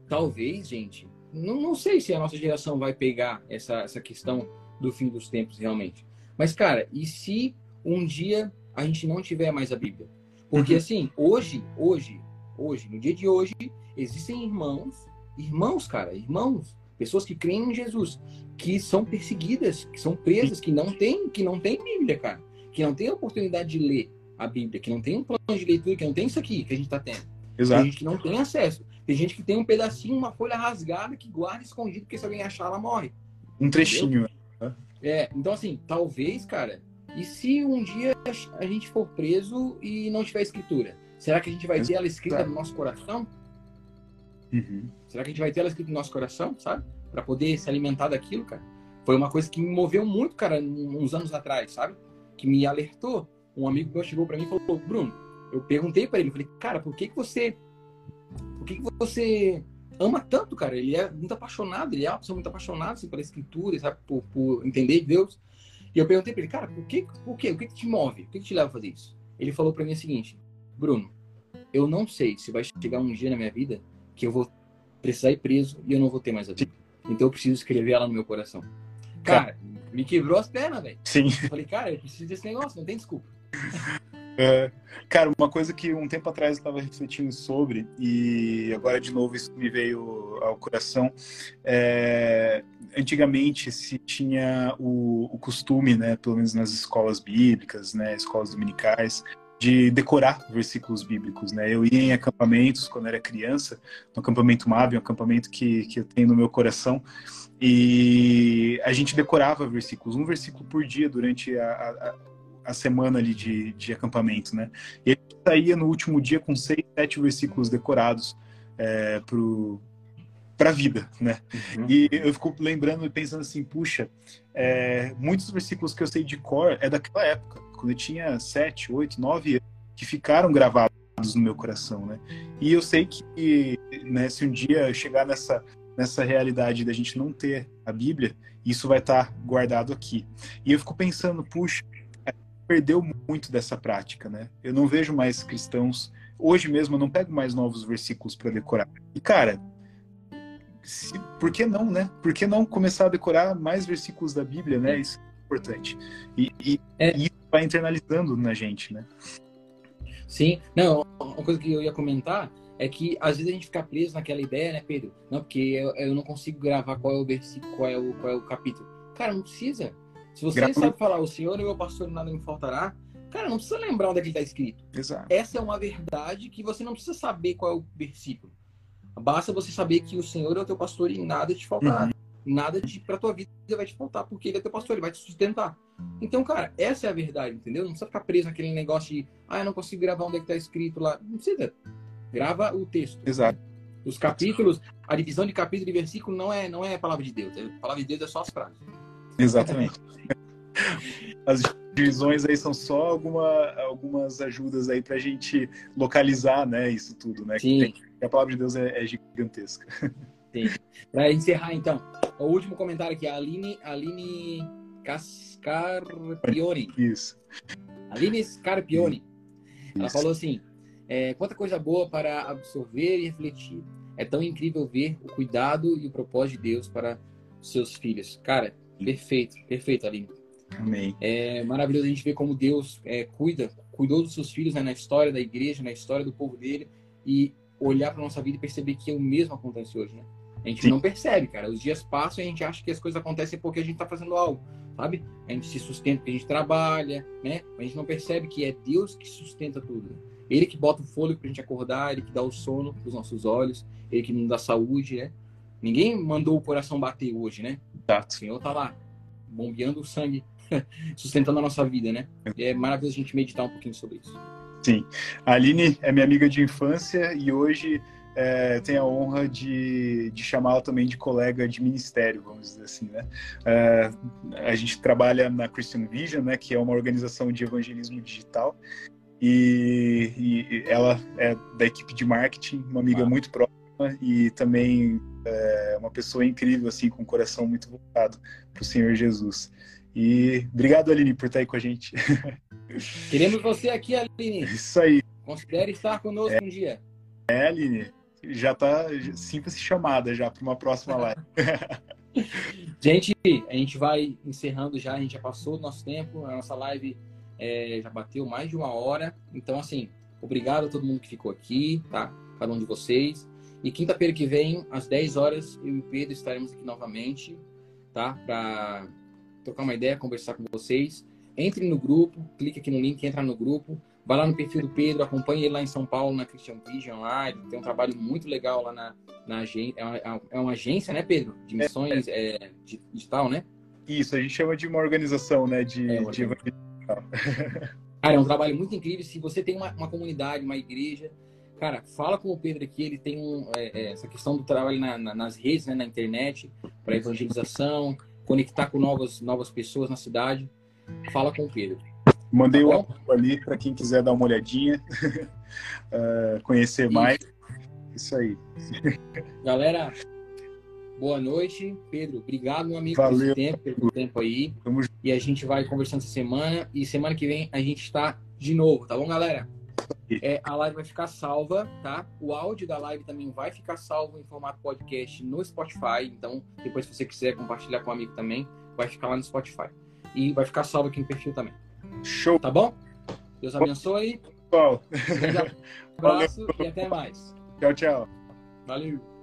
talvez, gente, não, não sei se a nossa geração vai pegar essa, essa questão do fim dos tempos realmente. Mas, cara, e se um dia a gente não tiver mais a Bíblia? Porque, uhum. assim, hoje, hoje, hoje, no dia de hoje, existem irmãos, irmãos, cara, irmãos, pessoas que creem em Jesus, que são perseguidas, que são presas, que não têm, que não têm Bíblia, cara, que não têm a oportunidade de ler a Bíblia, que não tem um plano de leitura, que não tem isso aqui que a gente está tendo. Exato. Tem gente que não tem acesso. Tem gente que tem um pedacinho, uma folha rasgada que guarda escondido, porque se alguém achar, ela morre. Um trechinho. Né? É, então assim, talvez, cara, e se um dia a gente for preso e não tiver escritura? Será que a gente vai ter ela escrita no nosso coração? Uhum. Será que a gente vai ter ela escrita no nosso coração, sabe? Para poder se alimentar daquilo, cara? Foi uma coisa que me moveu muito, cara, uns anos atrás, sabe? Que me alertou. Um amigo meu chegou para mim e falou: Bruno, eu perguntei para ele, falei, cara, por que, que você. Por que, que você ama tanto, cara. Ele é muito apaixonado, ele é uma pessoa muito apaixonada assim, pela escritura, sabe, por, por entender Deus. E eu perguntei para ele, cara, por que, por quê? O que, que te move? O que, que te leva a fazer isso? Ele falou para mim o seguinte, Bruno, eu não sei se vai chegar um dia na minha vida que eu vou precisar ir preso e eu não vou ter mais a vida. Então eu preciso escrever ela no meu coração. Cara, me quebrou as pernas, velho. Sim. Eu falei, cara, eu preciso desse negócio, não tem desculpa. [LAUGHS] É, cara, uma coisa que um tempo atrás eu estava refletindo sobre, e agora de novo isso me veio ao coração, é, antigamente se tinha o, o, costume, né, pelo menos nas escolas bíblicas, né, escolas dominicais, de decorar versículos bíblicos, né? Eu ia em acampamentos quando era criança, no acampamento MAB, um acampamento que, que eu tenho no meu coração, e a gente decorava versículos, um versículo por dia durante a, a, a semana ali de, de acampamento, né? E a gente saía no último dia com seis, sete versículos decorados é, para a vida, né? Uhum. E eu fico lembrando e pensando assim, puxa, é, muitos versículos que eu sei de cor é daquela época, quando eu tinha sete, oito, nove anos, que ficaram gravados no meu coração, né? E eu sei que, né, se um dia chegar nessa nessa realidade da gente não ter a Bíblia, isso vai estar guardado aqui. E eu fico pensando, puxa, perdeu muito dessa prática, né? Eu não vejo mais cristãos. Hoje mesmo eu não pego mais novos versículos para decorar. E cara, se, por que não, né? Por que não começar a decorar mais versículos da Bíblia, né? Isso é importante. E, e, é. e vai internalizando na gente, né? Sim. Não, uma coisa que eu ia comentar é que às vezes a gente fica preso naquela ideia, né, Pedro? Não, porque eu, eu não consigo gravar qual é o versículo, qual é o, qual é o capítulo. Cara, não precisa. Se você Gra sabe falar, o Senhor e o meu pastor nada me faltará, cara, não precisa lembrar onde é que está escrito. Exato. Essa é uma verdade que você não precisa saber qual é o versículo. Basta você saber que o Senhor é o teu pastor e nada te faltará. Uhum. Nada para tua vida vai te faltar, porque ele é teu pastor, ele vai te sustentar. Então, cara, essa é a verdade, entendeu? Não precisa ficar preso naquele negócio de, ah, eu não consigo gravar onde é que está escrito lá. Não precisa. Grava o texto. Exato. Os capítulos, a divisão de capítulo e versículo não é, não é a palavra de Deus. A palavra de Deus é só as frases. Exatamente. [LAUGHS] As divisões aí são só alguma, algumas ajudas aí para a gente localizar, né, isso tudo, né? Sim. A palavra de Deus é, é gigantesca. Sim. Para encerrar, então, o último comentário aqui, a Aline, Aline Cascarpione. Isso. Aline Scarpione. Ela falou assim: é, quanta coisa boa para absorver e refletir. É tão incrível ver o cuidado e o propósito de Deus para seus filhos. Cara, perfeito, perfeito, Aline. Amém. É maravilhoso a gente ver como Deus é, cuida, cuidou dos seus filhos né, na história da igreja, na história do povo dele, e olhar para nossa vida e perceber que é o mesmo acontece hoje, né? A gente Sim. não percebe, cara. Os dias passam e a gente acha que as coisas acontecem porque a gente está fazendo algo, sabe? A gente se sustenta porque a gente trabalha, né? A gente não percebe que é Deus que sustenta tudo. Ele que bota o fôlego pra gente acordar, ele que dá o sono pros nossos olhos, ele que nos dá saúde, né? Ninguém mandou o coração bater hoje, né? Exato. O Senhor tá lá, bombeando o sangue, [LAUGHS] sustentando a nossa vida, né? E é maravilhoso a gente meditar um pouquinho sobre isso. Sim. A Aline é minha amiga de infância e hoje é, tenho a honra de, de chamá-la também de colega de ministério, vamos dizer assim, né? É, a gente trabalha na Christian Vision, né, que é uma organização de evangelismo digital, e, e, ela é da equipe de marketing, uma amiga ah. muito próxima e também é uma pessoa incrível, assim, com um coração muito voltado para o Senhor Jesus. E obrigado, Aline, por estar aí com a gente. Queremos você aqui, Aline. [LAUGHS] Isso aí. Considere estar conosco é, um dia. É, Aline. Já está sinta-se chamada já para uma próxima [LAUGHS] live. gente, a gente vai encerrando já, a gente já passou o nosso tempo, a nossa live é, já bateu mais de uma hora. Então, assim, obrigado a todo mundo que ficou aqui, tá? Cada um de vocês. E quinta-feira que vem, às 10 horas, eu e o Pedro estaremos aqui novamente, tá? Para trocar uma ideia, conversar com vocês. Entre no grupo, clique aqui no link, entra no grupo. Vai lá no perfil do Pedro, acompanhe ele lá em São Paulo, na Christian Vision lá. Ele tem um trabalho muito legal lá na, na agência. É uma, é uma agência, né, Pedro? De missões é, é. É, digital, né? Isso, a gente chama de uma organização, né? De, é, de [LAUGHS] Cara, é um trabalho muito incrível. Se você tem uma, uma comunidade, uma igreja, cara, fala com o Pedro aqui. Ele tem um, é, é, essa questão do trabalho na, na, nas redes, né, na internet, para evangelização, conectar com novas, novas pessoas na cidade. Fala com o Pedro. Mandei tá o apoio ali para quem quiser dar uma olhadinha, uh, [LAUGHS] conhecer mais. Isso aí. Galera, Boa noite, Pedro. Obrigado, meu amigo, Valeu. pelo tempo, pelo tempo aí. Vamos... E a gente vai conversando essa semana. E semana que vem a gente está de novo, tá bom, galera? É, a live vai ficar salva, tá? O áudio da live também vai ficar salvo em formato podcast no Spotify. Então, depois, se você quiser compartilhar com um amigo também, vai ficar lá no Spotify. E vai ficar salvo aqui no perfil também. Show! Tá bom? Deus abençoe. Pessoal, Um [LAUGHS] abraço e até mais. tchau, tchau. Valeu.